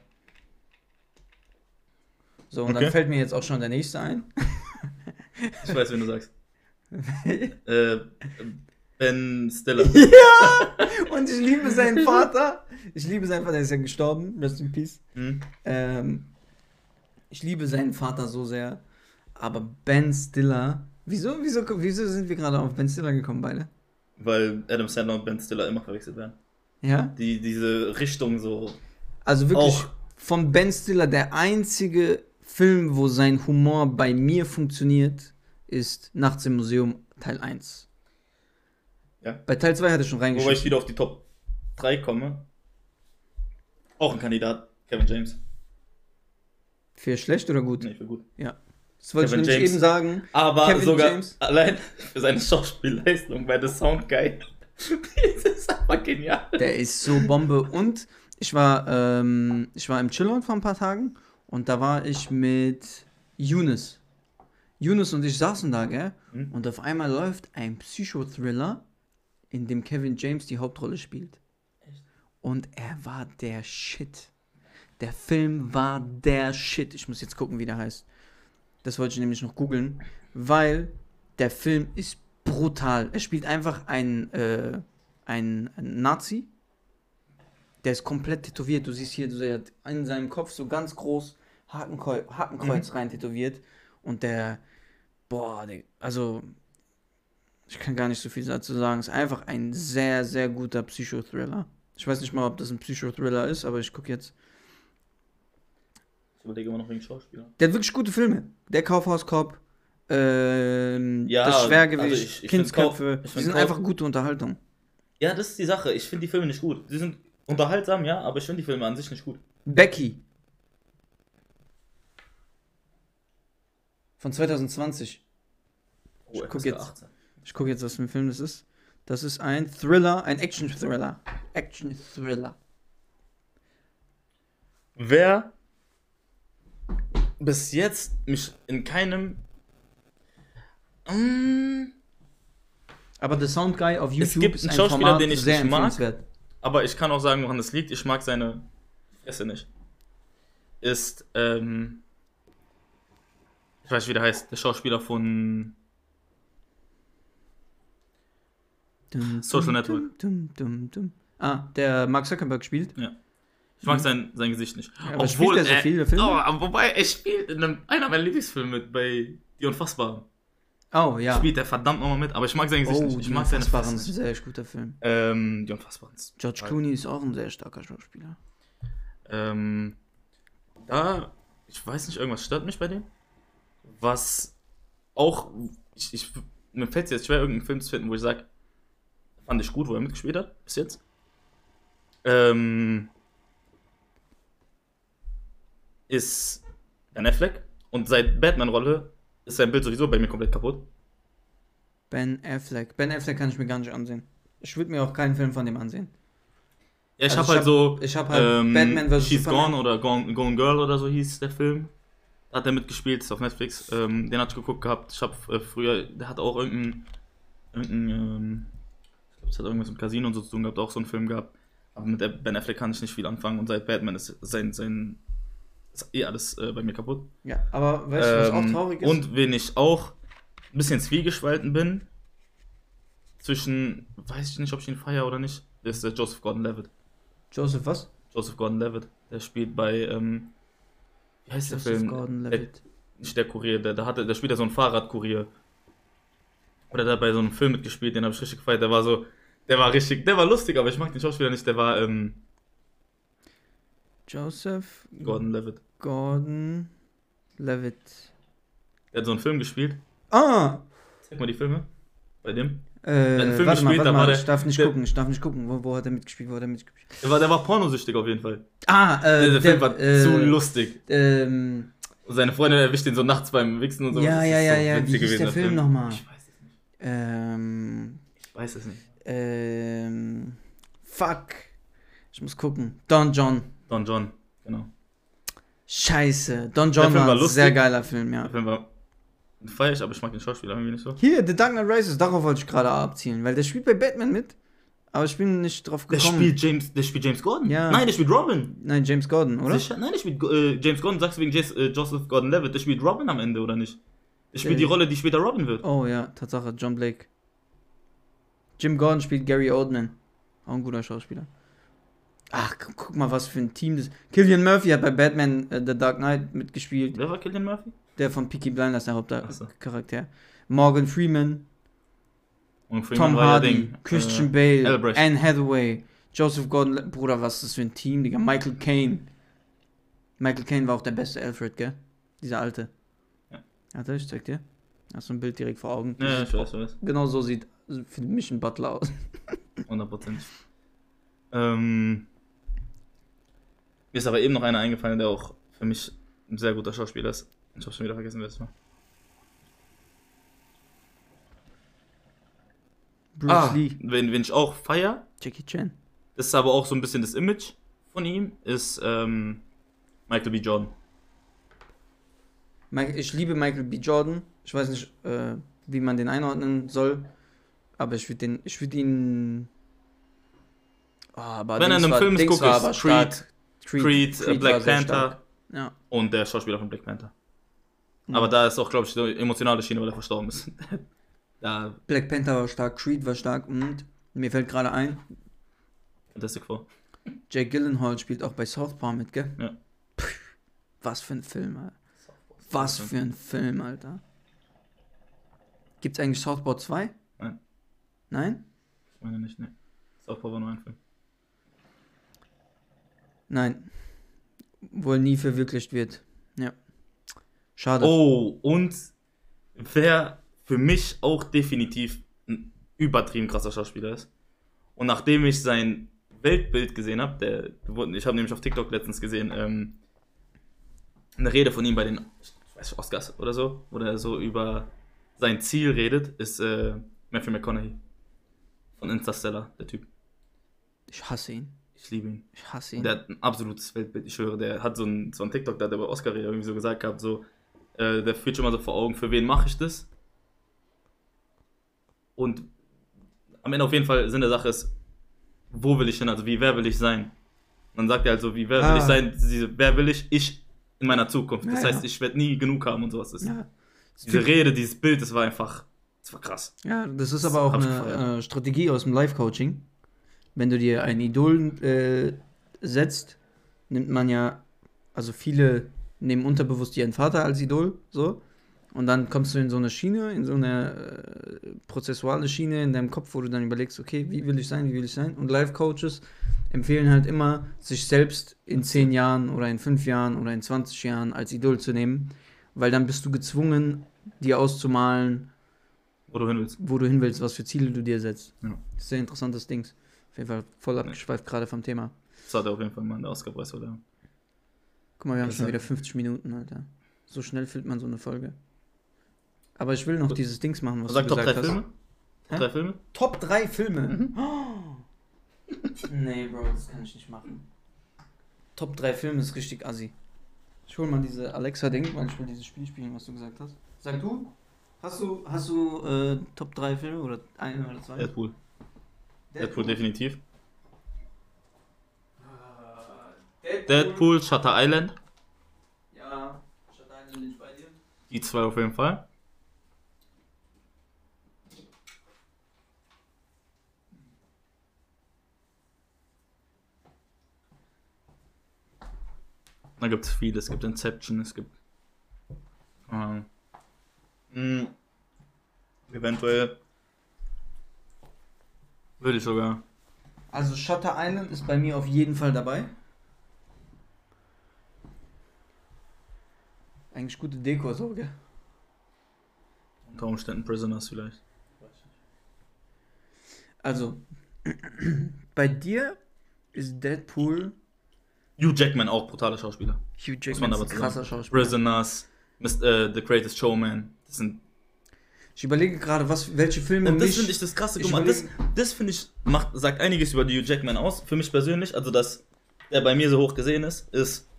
A: So, und dann
B: Okay.
A: fällt mir jetzt auch schon der nächste ein.
B: Ich weiß, wen du sagst. äh, ben Stiller.
A: Und ich liebe seinen Vater. Ich liebe seinen Vater, der ist ja gestorben. Rest in Peace.
B: Hm?
A: Ähm, ich liebe seinen Vater so sehr. Aber Ben Stiller. Wieso, wieso, wieso sind wir gerade auf Ben Stiller gekommen, beide?
B: Weil Adam Sandler und Ben Stiller immer verwechselt werden.
A: Ja?
B: Die, diese Richtung so.
A: Also wirklich
B: Auch.
A: von Ben Stiller der einzige Film, wo sein Humor bei mir funktioniert, ist Nachts im Museum Teil 1.
B: Ja.
A: Bei Teil 2 hat er schon
B: Wobei ich wieder auf die Top 3 komme. Auch ein Kandidat, Kevin James.
A: Für schlecht oder gut?
B: Nee, für gut.
A: Ja. Das wollte
B: Kevin
A: ich nämlich
B: James.
A: eben sagen.
B: Aber
A: Kevin
B: sogar
A: James.
B: allein für seine Schauspielleistung bei The Sound Guy. das ist einfach genial.
A: Der ist so Bombe. Und ich war, ähm, ich war im Chillout vor ein paar Tagen und da war ich mit Yunus. Yunus und ich saßen da, gell?
B: Hm?
A: Und auf einmal läuft ein Psychothriller, in dem Kevin James die Hauptrolle spielt. Und er war der Shit. Der Film war der Shit. Ich muss jetzt gucken, wie der heißt. Das wollte ich nämlich noch googeln, weil der Film ist brutal. Er spielt einfach einen, äh, einen, einen Nazi. Der ist komplett tätowiert. Du siehst hier, der hat in seinem Kopf so ganz groß Hakenkreuz, Hakenkreuz rein tätowiert. Und der, boah, also, ich kann gar nicht so viel dazu sagen. Es ist einfach ein sehr, sehr guter Psychothriller. Ich weiß nicht mal, ob das ein Psychothriller ist, aber ich gucke jetzt.
B: Ich überlege immer noch wegen Schauspieler.
A: Der hat wirklich gute Filme. Der Kaufhauskopf, ähm,
B: Ja,
A: das Schwergewicht,
B: also ich- ich find
A: Kindsköpfe.
B: Kauf-
A: die sind
B: Kauf-
A: einfach gute Unterhaltung.
B: Ja, das ist die Sache. Ich finde die Filme nicht gut. Sie sind unterhaltsam, ja, aber ich finde die Filme an sich nicht gut.
A: Becky. Von 2020.
B: Oh,
A: Ich
B: FSK
A: guck jetzt.
B: 18.
A: Ich gucke jetzt, was für ein Film das ist. Das ist ein Thriller, ein Action-Thriller. Action-Thriller.
B: Wer bis jetzt mich in keinem. Mm,
A: Aber The Sound Guy auf YouTube
B: gibt
A: ist
B: einen
A: ein
B: Schauspieler,
A: Format
B: den ich
A: sehr
B: nicht mag. aber ich kann auch sagen, woran das liegt. Ich mag seine Fresse nicht. Ist, ähm. Ich weiß nicht, wie der heißt. Der Schauspieler von.
A: Dum,
B: Social
A: dum,
B: Network.
A: Dum. Ah, der Mark Zuckerberg spielt.
B: Ich mag sein, sein Gesicht nicht.
A: Mhm. aber spielt er so viele Filme?
B: Oh, wobei, er spielt in einem, einer meiner Lieblingsfilme mit bei Die Unfassbaren.
A: Oh, ja.
B: Spielt er verdammt nochmal mit, aber ich mag sein Gesicht
A: Oh,
B: nicht. Ich
A: die
B: mag seine
A: Unfassbaren
B: Fresse
A: ist ein sehr guter Film.
B: Ähm, Die Unfassbaren.
A: George Clooney ist auch ein sehr starker Schauspieler.
B: Ähm, da ich weiß nicht, irgendwas stört mich bei dem. Was auch, ich, ich, mir fällt es jetzt schwer, irgendeinen Film zu finden, wo ich sage, fand ich gut, wo er mitgespielt hat, bis jetzt. Ähm, ist Ben Affleck. Und seit Batman-Rolle ist sein Bild sowieso bei mir komplett kaputt.
A: Ben Affleck. Ben Affleck kann ich mir gar nicht ansehen. Ich würde mir auch keinen Film von dem ansehen.
B: Ja, ich
A: Also
B: hab
A: ich
B: halt
A: hab-
B: so.
A: ich hab halt Batman vs.
B: She's
A: Superman.
B: Gone oder Gone, Gone Girl oder so hieß der Film. Hat er mitgespielt, ist auf Netflix. Ähm, den hatte ich geguckt gehabt. Ich hab äh, früher, der hat auch irgendeinen. irgendein ähm, ich glaube, es hat irgendwas mit Casino und so zu tun gehabt, auch so einen Film gehabt. Aber mit Ben Affleck kann ich nicht viel anfangen und seit Batman ist sein. sein ist eh alles äh, bei mir kaputt.
A: Ja, aber weißt du, was auch
B: Ähm,
A: traurig ist?
B: Und wen ich auch ein bisschen zwiegespalten bin, zwischen, weiß ich nicht, ob ich ihn feiere oder nicht, ist der Joseph Gordon-Levitt.
A: Joseph was?
B: Joseph Gordon-Levitt, der spielt bei, ähm, wie heißt der Film?
A: Gordon-Levitt.
B: Der, nicht der Kurier, der, der, hatte, der spielt ja so einen Fahrradkurier. Oder der hat bei so einem Film mitgespielt, den habe ich richtig gefeiert. Der war so, der war richtig, der war lustig, aber ich mag den Schauspieler nicht, der war, ähm,
A: Joseph
B: Gordon-Levitt.
A: Gordon Levitt.
B: Der hat so einen Film gespielt.
A: Ah!
B: Zeig mal die Filme. Bei dem.
A: Äh,
B: einen Film
A: warte mal, warte
B: war der-
A: ich darf nicht
B: der-
A: gucken, ich darf nicht gucken. Wo, wo hat er mitgespielt, wo hat er mitgespielt?
B: Der war, der war pornosüchtig auf jeden Fall.
A: Ah, äh,
B: Der, der Film war
A: äh,
B: zu lustig.
A: Ähm,
B: Und seine Freundin erwischt ihn so nachts beim Wichsen und so.
A: Ja, ja, ja,
B: so
A: ja. Wie hieß der Film nochmal?
B: Ich weiß es nicht.
A: ähm,
B: Ich weiß es nicht.
A: ähm, fuck. Ich muss gucken. Don John.
B: Don John, genau.
A: Scheiße. Don John
B: Film
A: war
B: war
A: ein
B: lustig.
A: sehr geiler Film, ja.
B: Der Film war feier ich, aber ich mag den Schauspieler irgendwie nicht so.
A: Hier, The Dark Knight Rises, darauf wollte ich gerade abzielen, weil der spielt bei Batman mit, aber ich bin nicht drauf
B: Der
A: gekommen.
B: spielt James, der spielt James Gordon?
A: Ja.
B: Nein, der spielt Robin.
A: Nein, James Gordon, oder?
B: Sicher? Nein, der spielt äh, James Gordon, sagst du wegen Jas äh, Joseph Gordon-Levitt, der spielt Robin am Ende, oder nicht? Der spielt
A: Äh.
B: die Rolle, die später Robin wird.
A: Oh ja, Tatsache, John Blake. Jim Gordon spielt Gary Oldman. Auch ein guter Schauspieler. Ach, gu- guck mal, was für ein Team das. Killian Murphy hat bei Batman äh, The Dark Knight mitgespielt.
B: Wer war Killian Murphy?
A: Der von Peaky Blinders, der
B: Ach so.
A: Hauptcharakter. Morgan Freeman,
B: Freeman
A: Tom Hardy,
B: Ding,
A: Christian
B: äh,
A: Bale,
B: Albrecht.
A: Anne Hathaway, Joseph Gordon. Bruder, was ist das für ein Team, Digga? Michael Caine. Michael Caine war auch der beste Alfred, gell? Dieser alte.
B: Ja.
A: Warte, ich zeig dir. Hast du ein Bild direkt vor Augen?
B: Ja, ich weiß, ich weiß.
A: Genau so sieht für mich ein Butler aus.
B: 100%. Ähm, mir ist aber eben noch einer eingefallen, der auch für mich ein sehr guter Schauspieler ist. Ich habe schon wieder vergessen, wer es war.
A: Bruce
B: ah,
A: Lee,
B: wen, wen ich auch feier,
A: Jackie Chan.
B: das ist aber auch so ein bisschen das Image von ihm, ist ähm, Michael B. Jordan.
A: Ich liebe Michael B. Jordan. Ich weiß nicht, äh, wie man den einordnen soll. Aber ich würde würde ihn. Ah, aber
B: Wenn er in einem
A: war-
B: Film guckt, Creed,
A: stark.
B: Creed, äh,
A: war
B: Black Panther.
A: Ja.
B: und der Schauspieler von Black Panther. Aber da ist auch, glaube ich, die emotionale Schiene, weil er verstorben ist. da
A: Black Panther war stark, Creed war stark und mir fällt gerade ein,
B: Fantastic vor.
A: Jake Gyllenhaal spielt auch bei South Park mit, gell?
B: Ja.
A: Pff, was für ein Film, Alter. Was für ein Film, Alter. Gibt's eigentlich Southpaw 2?
B: Nein.
A: Nein?
B: Ich meine nicht, ne. Southpaw war nur ein Film.
A: Nein. Wohl nie verwirklicht wird. Ja. Schade.
B: Oh, und wer für mich auch definitiv ein übertrieben krasser Schauspieler ist. Und nachdem ich sein Weltbild gesehen habe, der, ich habe nämlich auf TikTok letztens gesehen, ähm, eine Rede von ihm bei den ich weiß, nicht, Oscars oder so, wo er so über sein Ziel redet, ist äh, Matthew McConaughey. Von Interstellar, der Typ.
A: Ich hasse ihn.
B: Ich liebe ihn.
A: Ich hasse ihn.
B: Der hat ein absolutes Weltbild, ich schwöre. Der hat so ein, so ein TikTok, da hat er bei Oscar irgendwie so gesagt gehabt, so, äh, der führt schon mal so vor Augen, für wen mache ich das? Und am Ende auf jeden Fall Sinn der Sache ist, wo will ich hin, also wie, wer will ich sein? Und dann sagt er halt so, wie, wer will
A: Ah.
B: ich sein, diese, wer will ich, ich in meiner Zukunft. Das
A: Ja,
B: heißt,
A: ja.
B: ich werde nie genug haben und sowas. Das,
A: ja.
B: Diese Rede, dieses Bild, das war einfach, das war krass.
A: ja, das ist aber auch eine äh, Strategie aus dem Live-Coaching. Wenn du dir ein Idol äh, setzt, nimmt man ja, also viele nehmen unterbewusst ihren Vater als Idol, so. Und dann kommst du in so eine Schiene, in so eine äh, prozessuale Schiene in deinem Kopf, wo du dann überlegst, okay, wie will ich sein, wie will ich sein? Und Life-Coaches empfehlen halt immer, sich selbst in 10 Jahren oder in 5 Jahren oder in 20 Jahren als Idol zu nehmen, weil dann bist du gezwungen, dir auszumalen,
B: Wo du hin willst.
A: wo du hin willst, was für Ziele du dir setzt.
B: Ja.
A: Das ist ein sehr interessantes Ding. Auf jeden Fall voll abgeschweift gerade vom Thema.
B: Das hat er auf jeden Fall mal in der Oscar-Preis oder?
A: Guck mal, wir haben schon wieder 50 Minuten, Alter. So schnell füllt man so eine Folge. Aber ich will noch
B: Gut.
A: dieses Dings machen, was
B: Sag
A: du
B: Top 3
A: gesagt hast.
B: Top 3 Filme?
A: Top 3 Filme?
B: Mhm.
A: nee, Bro, das kann ich nicht machen. Top 3 Filme ist richtig assi. Ich hol mal diese Alexa-Ding, weil ich will dieses Spiel spielen, was du gesagt hast. Sag du? Hast du, hast du äh, Top 3 Filme oder ein oder zwei?
B: Deadpool. Deadpool definitiv.
A: Deadpool.
B: Deadpool, Shutter Island.
A: Ja, Shutter Island bin ich bei dir.
B: Die zwei auf jeden Fall. Da gibt es viele. Es gibt Inception, es gibt. Ähm, mh, eventuell. Würde ich sogar.
A: Also Shutter Island ist bei mir auf jeden Fall dabei. Eigentlich gute Deko, so, gell?
B: Unter Umständen Prisoners vielleicht.
A: Also, bei dir ist Deadpool
B: Hugh Jackman auch brutaler Schauspieler.
A: Hugh
B: man
A: Jackman ist
B: aber
A: ein krasser. Schauspieler.
B: Prisoners, Mist, äh, The Greatest Showman. Das sind
A: Ich überlege gerade, was, welche Filme
B: Und das finde ich das krasse. Guck mal, das, das finde ich, macht, sagt einiges über Hugh Jackman aus. Für mich persönlich, also dass der bei mir so hoch gesehen ist, ist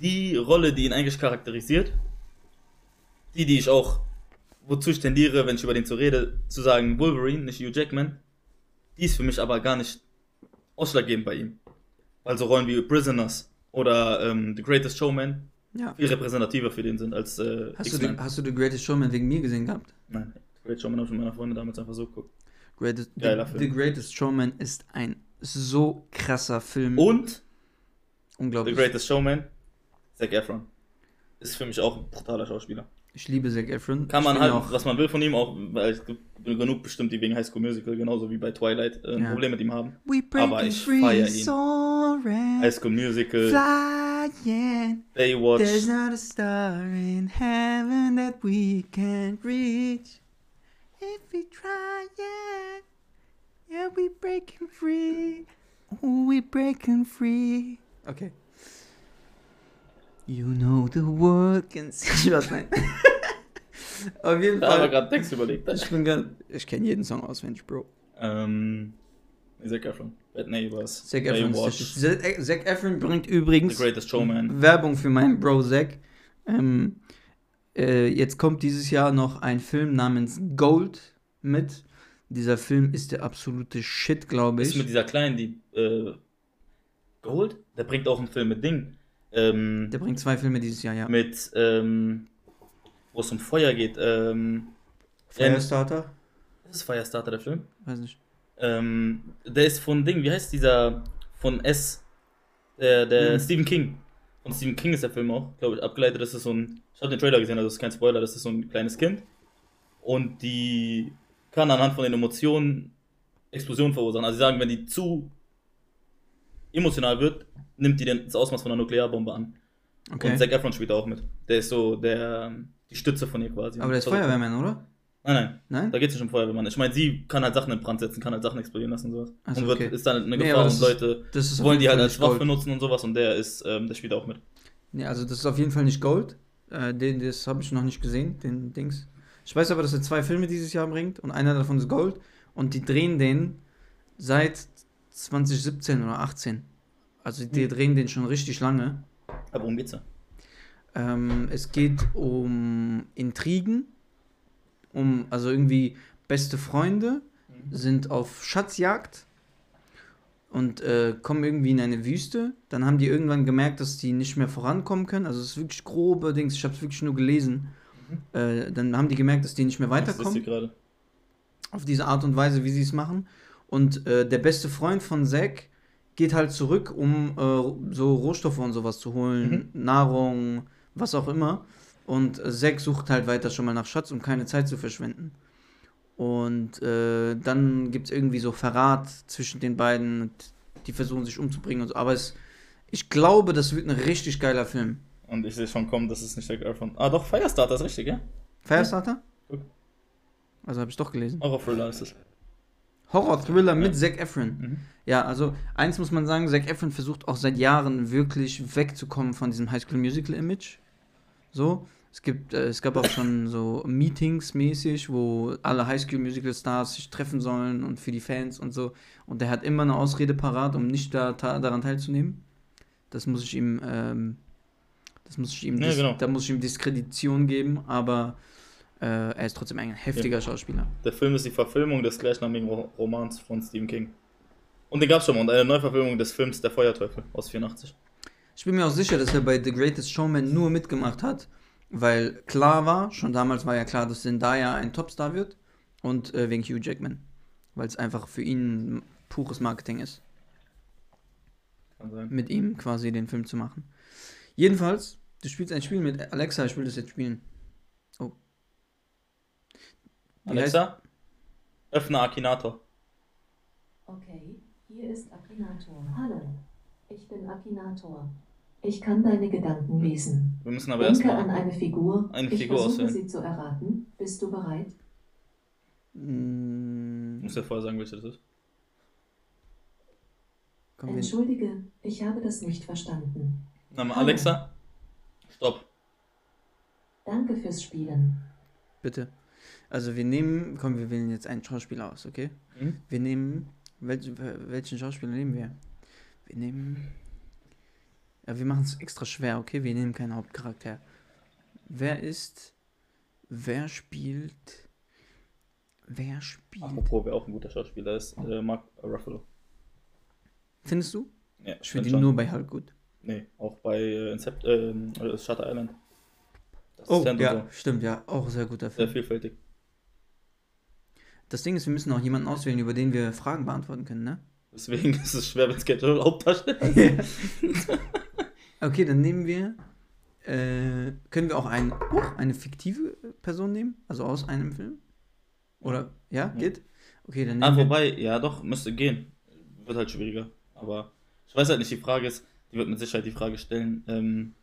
B: die Rolle, die ihn eigentlich charakterisiert. Die, die ich auch, wozu ich tendiere, wenn ich über den zu rede, zu sagen Wolverine, nicht Hugh Jackman. Die ist für mich aber gar nicht ausschlaggebend bei ihm. Weil so Rollen wie Prisoners oder ähm, The Greatest Showman
A: Ja.
B: viel repräsentativer für den sind als äh,
A: Hast du, hast du The Greatest Showman wegen mir gesehen gehabt?
B: Nein, The Greatest Showman habe ich mit meiner Freundin damals einfach so geguckt.
A: Greatest,
B: Geiler
A: The,
B: Film.
A: The Greatest Showman ist ein so krasser Film.
B: Und The
A: Unglaublich.
B: Greatest Showman, Zac Efron. Ist für mich auch ein brutaler Schauspieler.
A: Ich liebe Zac Efron.
B: Kann man halt,
A: auch,
B: was man will von ihm, auch, weil es gibt genug bestimmt, die wegen High School Musical, genauso wie bei Twilight, äh, ein
A: Ja.
B: Problem mit ihm haben.
A: We
B: aber ich feier ihn. High School Musical,
A: Flying. There's
B: Baywatch,
A: not a star in heaven that we can't reach. If we try, yeah, yeah, we breaking free. Oh, we breaking free. Okay. You know the world can see. Was nein. Auf jeden
B: da haben wir
A: Fall.
B: gerade Text überlegt.
A: Ich bin gar, ich kenne jeden Song auswendig, Bro.
B: Ähm, Zac Efron, Bad Neighbors,
A: Zac Efron, richtig. Zac Zac Efron bringt
B: The
A: übrigens
B: Greatest Showman.
A: Werbung für meinen Bro Zack. Ähm, äh, jetzt kommt dieses Jahr noch ein Film namens Gold mit. Dieser Film ist der absolute Shit, glaube
B: Ist mit
A: ich.
B: dieser kleinen, die, äh, Gold? Der bringt auch einen Film mit Ding. Ähm,
A: Der bringt zwei Filme dieses Jahr, ja.
B: mit, ähm, wo es um Feuer geht. Ähm,
A: Firestarter?
B: das ist Firestarter, der Film.
A: Weiß nicht.
B: Ähm, der ist von Ding, wie heißt dieser? Von S. Der, der
A: Mhm.
B: Stephen King. Von Stephen King ist der Film auch, glaube ich, abgeleitet. Das ist so ein. Ich habe den Trailer gesehen, also das ist kein Spoiler, das ist so ein kleines Kind. Und die kann anhand von den Emotionen Explosionen verursachen. Also sie sagen, wenn die zu emotional wird, nimmt die das Ausmaß von einer Nuklearbombe an.
A: Okay.
B: Und Zac Efron spielt auch mit. Der ist so der die Stütze von ihr quasi.
A: Aber der ist
B: Also-
A: Feuerwehrmann, oder?
B: Nein, nein.
A: Nein?
B: Da geht es nicht um Feuerwehrmann. Ich meine, sie kann halt Sachen in Brand setzen, kann halt Sachen explodieren lassen und sowas.
A: Ach so,
B: und wird,
A: okay.
B: ist dann eine
A: Nee,
B: Gefahr
A: aber
B: und
A: ist-
B: Leute
A: Das ist auf
B: wollen die halt als Waffe benutzen und sowas und der ist, ähm, der spielt auch mit.
A: Nee, also das ist auf jeden Fall nicht Gold. Äh, den, das habe ich noch nicht gesehen, den Dings. Ich weiß aber, dass er zwei Filme dieses Jahr bringt und einer davon ist Gold. Und die drehen den seit 2017 oder 18. Also die
B: Hm.
A: drehen den schon richtig lange.
B: Aber worum geht's da?
A: Ähm, es geht um Intrigen, um, also irgendwie beste Freunde sind auf Schatzjagd und äh, kommen irgendwie in eine Wüste. Dann haben die irgendwann gemerkt, dass die nicht mehr vorankommen können. Also es ist wirklich grobe Dings, ich habe es wirklich nur gelesen. Äh, dann haben die gemerkt, dass die nicht mehr
B: Was ist
A: weiterkommen
B: hier gerade?
A: auf diese Art und Weise, wie sie es machen. Und äh, der beste Freund von Zack geht halt zurück, um äh, so Rohstoffe und sowas zu holen, Nahrung, was auch immer. Und Zack sucht halt weiter schon mal nach Schatz, um keine Zeit zu verschwenden. Und äh, dann gibt es irgendwie so Verrat zwischen den beiden. Und die versuchen sich umzubringen und so. Aber es, ich glaube, das wird ein richtig geiler Film.
B: Und ich sehe schon kommen, das ist nicht der Girl von. Ah, doch, Firestarter ist richtig, ja?
A: Firestarter?
B: Guck.
A: Also habe ich doch gelesen.
B: Horror-Thriller ist es.
A: Horror-Thriller mit Zac Efron.
B: Mhm.
A: Ja, also eins muss man sagen, Zac Efron versucht auch seit Jahren wirklich wegzukommen von diesem High School Musical Image. So, es gibt, äh, es gab auch schon so Meetings mäßig, wo alle High School Musical Stars sich treffen sollen und für die Fans und so. Und der hat immer eine Ausrede parat, um nicht da, daran teilzunehmen. Das muss ich ihm, ähm, das muss ich ihm,
B: Ja, genau.
A: da muss ich ihm Diskredition geben, aber äh, er ist trotzdem ein heftiger Schauspieler.
B: Der Film ist die Verfilmung des gleichnamigen Ro- Romans von Stephen King. Und den gab es schon mal. Und eine Neuverfilmung des Films Der Feuerteufel aus 84.
A: Ich bin mir auch sicher, dass er bei The Greatest Showman nur mitgemacht hat, weil klar war, schon damals war ja klar, dass Zendaya ein Topstar wird und äh, wegen Hugh Jackman, weil es einfach für ihn pures Marketing ist,
B: Kann sein.
A: mit ihm quasi den Film zu machen. Jedenfalls, du spielst ein Spiel mit Alexa, ich will das jetzt spielen.
B: Alexa, öffne Akinator.
C: Okay, hier ist Akinator. Hallo, ich bin Akinator. Ich kann deine Gedanken lesen.
B: Wir müssen aber
C: Denke an
B: erstmal.
C: eine Figur.
B: eine
C: ich
B: Figur
C: versuche
B: auswählen.
C: sie zu erraten. Bist du bereit?
B: Ich
A: Mm,
B: muss ja vorher sagen, welche das ist.
A: komm,
C: Entschuldige, ich habe das nicht verstanden.
B: Name. Alexa. Stopp.
C: Danke fürs Spielen.
A: bitte. Also wir nehmen, komm, wir wählen jetzt einen Schauspieler aus, okay?
B: Mhm.
A: Wir nehmen, welch, welchen Schauspieler nehmen wir? Wir nehmen, ja, wir machen es extra schwer, okay? Wir nehmen keinen Hauptcharakter. Wer ist, wer spielt, wer spielt?
B: Apropos, wer auch ein guter Schauspieler ist, äh, Mark Ruffalo.
A: Findest du?
B: Ja,
A: Ich finde
B: find
A: ihn nur bei Hulk gut.
B: Nee, auch bei äh, Incept, äh, äh, Shutter Island.
A: Oh,
B: Assistent und
A: ja, stimmt, ja, auch sehr guter
B: Sehr
A: Film.
B: vielfältig.
A: Das Ding ist, wir müssen auch jemanden auswählen, über den wir Fragen beantworten können, ne?
B: Deswegen ist es schwer, wenn es Casual Hauptdarsteller ist.
A: Okay, dann nehmen wir, äh, können wir auch ein, oh, eine fiktive Person nehmen? Also aus einem Film? Oder, ja, geht? Okay, dann
B: Ah,
A: nehmen wir,
B: wobei, ja doch, müsste gehen. Wird halt schwieriger. Aber ich weiß halt nicht, die Frage ist, die wird mit Sicherheit die Frage stellen, ähm,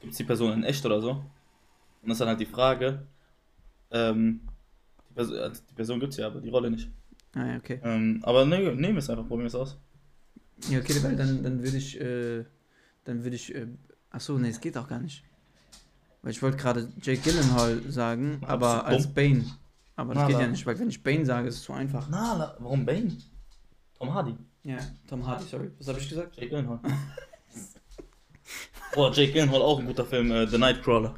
B: gibt es die Person in echt oder so? Und das ist dann halt die Frage, ähm, die, Person, also die Person gibt es ja, aber die Rolle nicht.
A: ah, ja, okay.
B: Ähm, aber ne, nehmen wir es einfach, probieren wir es aus.
A: Ja, okay, weil dann, dann würde ich, äh, dann würde ich, äh, achso, nee, es geht auch gar nicht. Weil ich wollte gerade Jake Gyllenhaal sagen,
B: Na,
A: aber
B: bist du
A: als? Bane. Aber das
B: Na,
A: geht ja nicht, weil wenn ich Bane sage, ist es zu einfach.
B: Na, warum Bane? Tom Hardy.
A: Ja, Tom Hardy, sorry. Was habe ich gesagt?
B: Jake Gyllenhaal. Boah, Jake Gyllenhaal auch ein guter Film, äh, The Nightcrawler.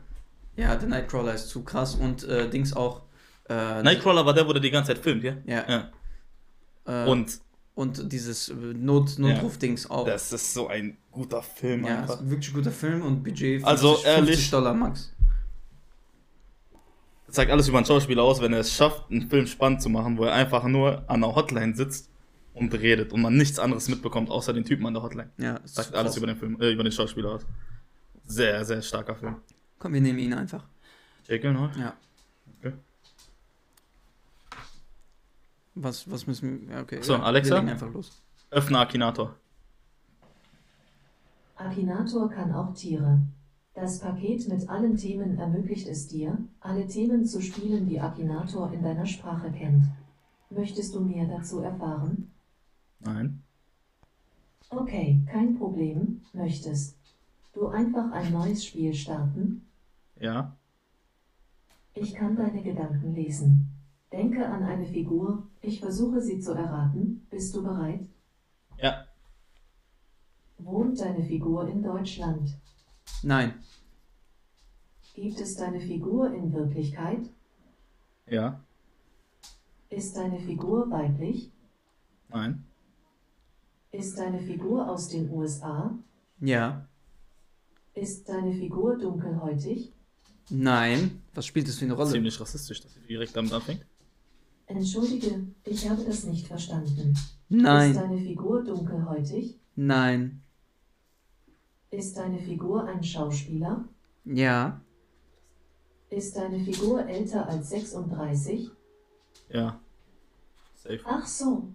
A: Ja, der Nightcrawler ist zu krass und äh, Dings auch. Äh,
B: Nightcrawler war der, wo der die ganze Zeit filmt, ja?
A: Ja.
B: ja.
A: Äh,
B: Und
A: und dieses äh, Not Notruf-Dings auch.
B: das ist so ein guter Film
A: ja,
B: einfach.
A: ist ein wirklich guter Film und Budget 50,
B: Also, ehrlich-
A: 50 Dollar max.
B: Sagt alles über einen Schauspieler aus, wenn er es schafft, einen Film spannend zu machen, wo er einfach nur an einer Hotline sitzt und redet und man nichts anderes mitbekommt, außer den Typen an der Hotline.
A: Ja, ist
B: Sagt alles über den Film, äh, über den Schauspieler aus. Sehr, sehr starker Film.
A: Komm, wir nehmen ihn einfach.
B: Jake Gyllenhaal?
A: Ja.
B: Okay.
A: Was, was müssen wir. Okay.
B: So,
A: ja,
B: Alexa?
A: Einfach los.
B: Öffne Akinator.
C: Akinator kann auch Tiere. Das Paket mit allen Themen ermöglicht es dir, alle Themen zu spielen, die Akinator in deiner Sprache kennt. Möchtest du mehr dazu erfahren?
B: Nein.
C: Okay, kein Problem. Möchtest du einfach ein neues Spiel starten?
B: Ja.
C: Ich kann deine Gedanken lesen. Denke an eine Figur, ich versuche sie zu erraten. Bist du bereit?
B: Ja.
C: Wohnt deine Figur in Deutschland?
A: Nein.
C: Gibt es deine Figur in Wirklichkeit?
B: Ja.
C: Ist deine Figur weiblich?
B: Nein.
C: Ist deine Figur aus den USA?
A: Ja.
C: Ist deine Figur dunkelhäutig?
A: Nein. Was spielt das für eine Rolle?
B: Ziemlich rassistisch, dass sie direkt damit anfängt.
C: Entschuldige, ich habe das nicht verstanden. Ist
A: Nein.
C: deine Figur dunkelhäutig?
A: Nein.
C: Ist deine Figur ein Schauspieler?
A: Ja.
C: Ist deine Figur älter als 36?
B: Ja. Safe.
C: Ach so.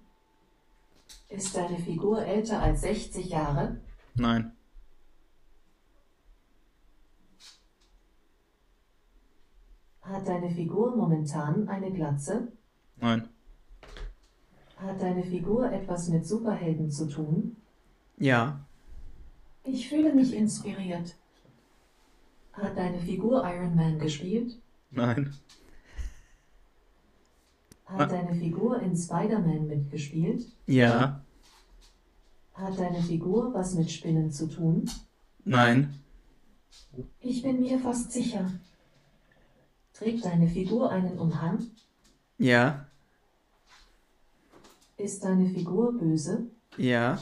C: Ist deine Figur älter als 60 Jahre?
B: Nein.
C: Hat deine Figur momentan eine Glatze?
B: Nein.
C: Hat deine Figur etwas mit Superhelden zu tun?
A: Ja.
C: Ich fühle mich inspiriert. Hat deine Figur Iron Man gespielt?
B: Nein.
C: Hat deine Figur in Spider-Man mitgespielt?
A: Ja.
C: Hat deine Figur was mit Spinnen zu tun?
B: Nein.
C: Ich bin mir fast sicher. Trägt deine Figur einen Umhang?
A: Ja.
C: Ist deine Figur böse?
A: Ja.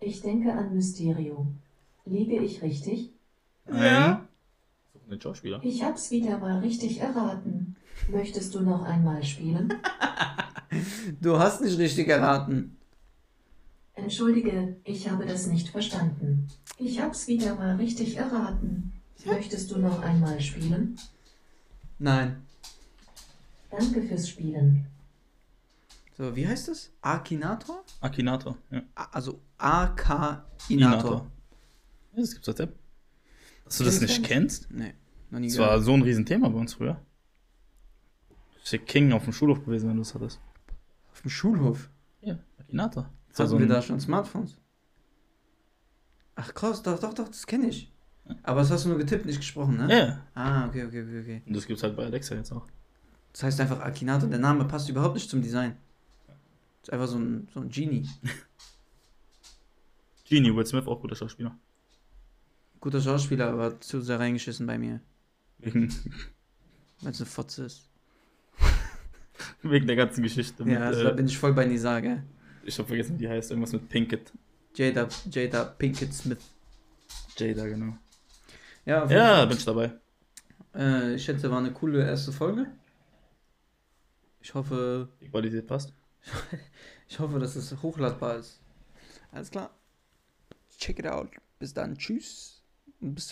C: Ich denke an Mysterio. Liege ich richtig?
B: Einen Schauspieler.
C: Ich hab's wieder mal richtig erraten. Möchtest du noch einmal spielen?
A: Du hast nicht richtig erraten.
C: Entschuldige, ich habe das nicht verstanden. Ich hab's wieder mal richtig erraten. Möchtest du noch einmal spielen?
A: Nein.
B: Danke
C: fürs Spielen.
A: So, wie heißt es? Akinator?
B: Akinator. Ja.
A: A- Also Akinator.
B: Inator. Ja, das gibt's als App. Dass du das nicht
A: nicht.
B: kennst?
A: Nee, noch nie
B: Das
A: gehört.
B: war so ein Riesenthema bei uns früher. Das ist King auf dem Schulhof gewesen, wenn du es hattest.
A: Auf dem Schulhof.
B: Ja, Akinator. Das
A: Hatten
B: so
A: wir da schon Smartphones? Ach krass, doch, doch, doch, das kenne ich. Aber das hast du nur getippt, nicht gesprochen, ne?
B: Ja,
A: Ah, okay, okay, okay, okay.
B: und das gibt's halt bei Alexa jetzt auch.
A: Das heißt einfach Akinator. Der Name passt überhaupt nicht zum Design. Ist einfach so ein, so ein Genie.
B: Genie, Will Smith, auch guter Schauspieler.
A: Guter Schauspieler, aber zu sehr reingeschissen bei mir.
B: Wegen,
A: Weil es eine Fotze ist.
B: wegen der ganzen Geschichte.
A: Ja, also da
B: äh,
A: bin ich voll bei Nisa, gell?
B: ich hab vergessen, wie die heißt. Irgendwas mit Pinkett.
A: Jada, Jada Pinkett Smith.
B: Jada, genau.
A: Ja,
B: Ja, bin ich dabei.
A: Äh, ich schätze, war eine coole erste Folge. Ich hoffe,
B: Die Qualität passt.
A: ich hoffe, dass es hochladbar ist. Alles klar. Check it out. Bis dann. Tschüss. Und bis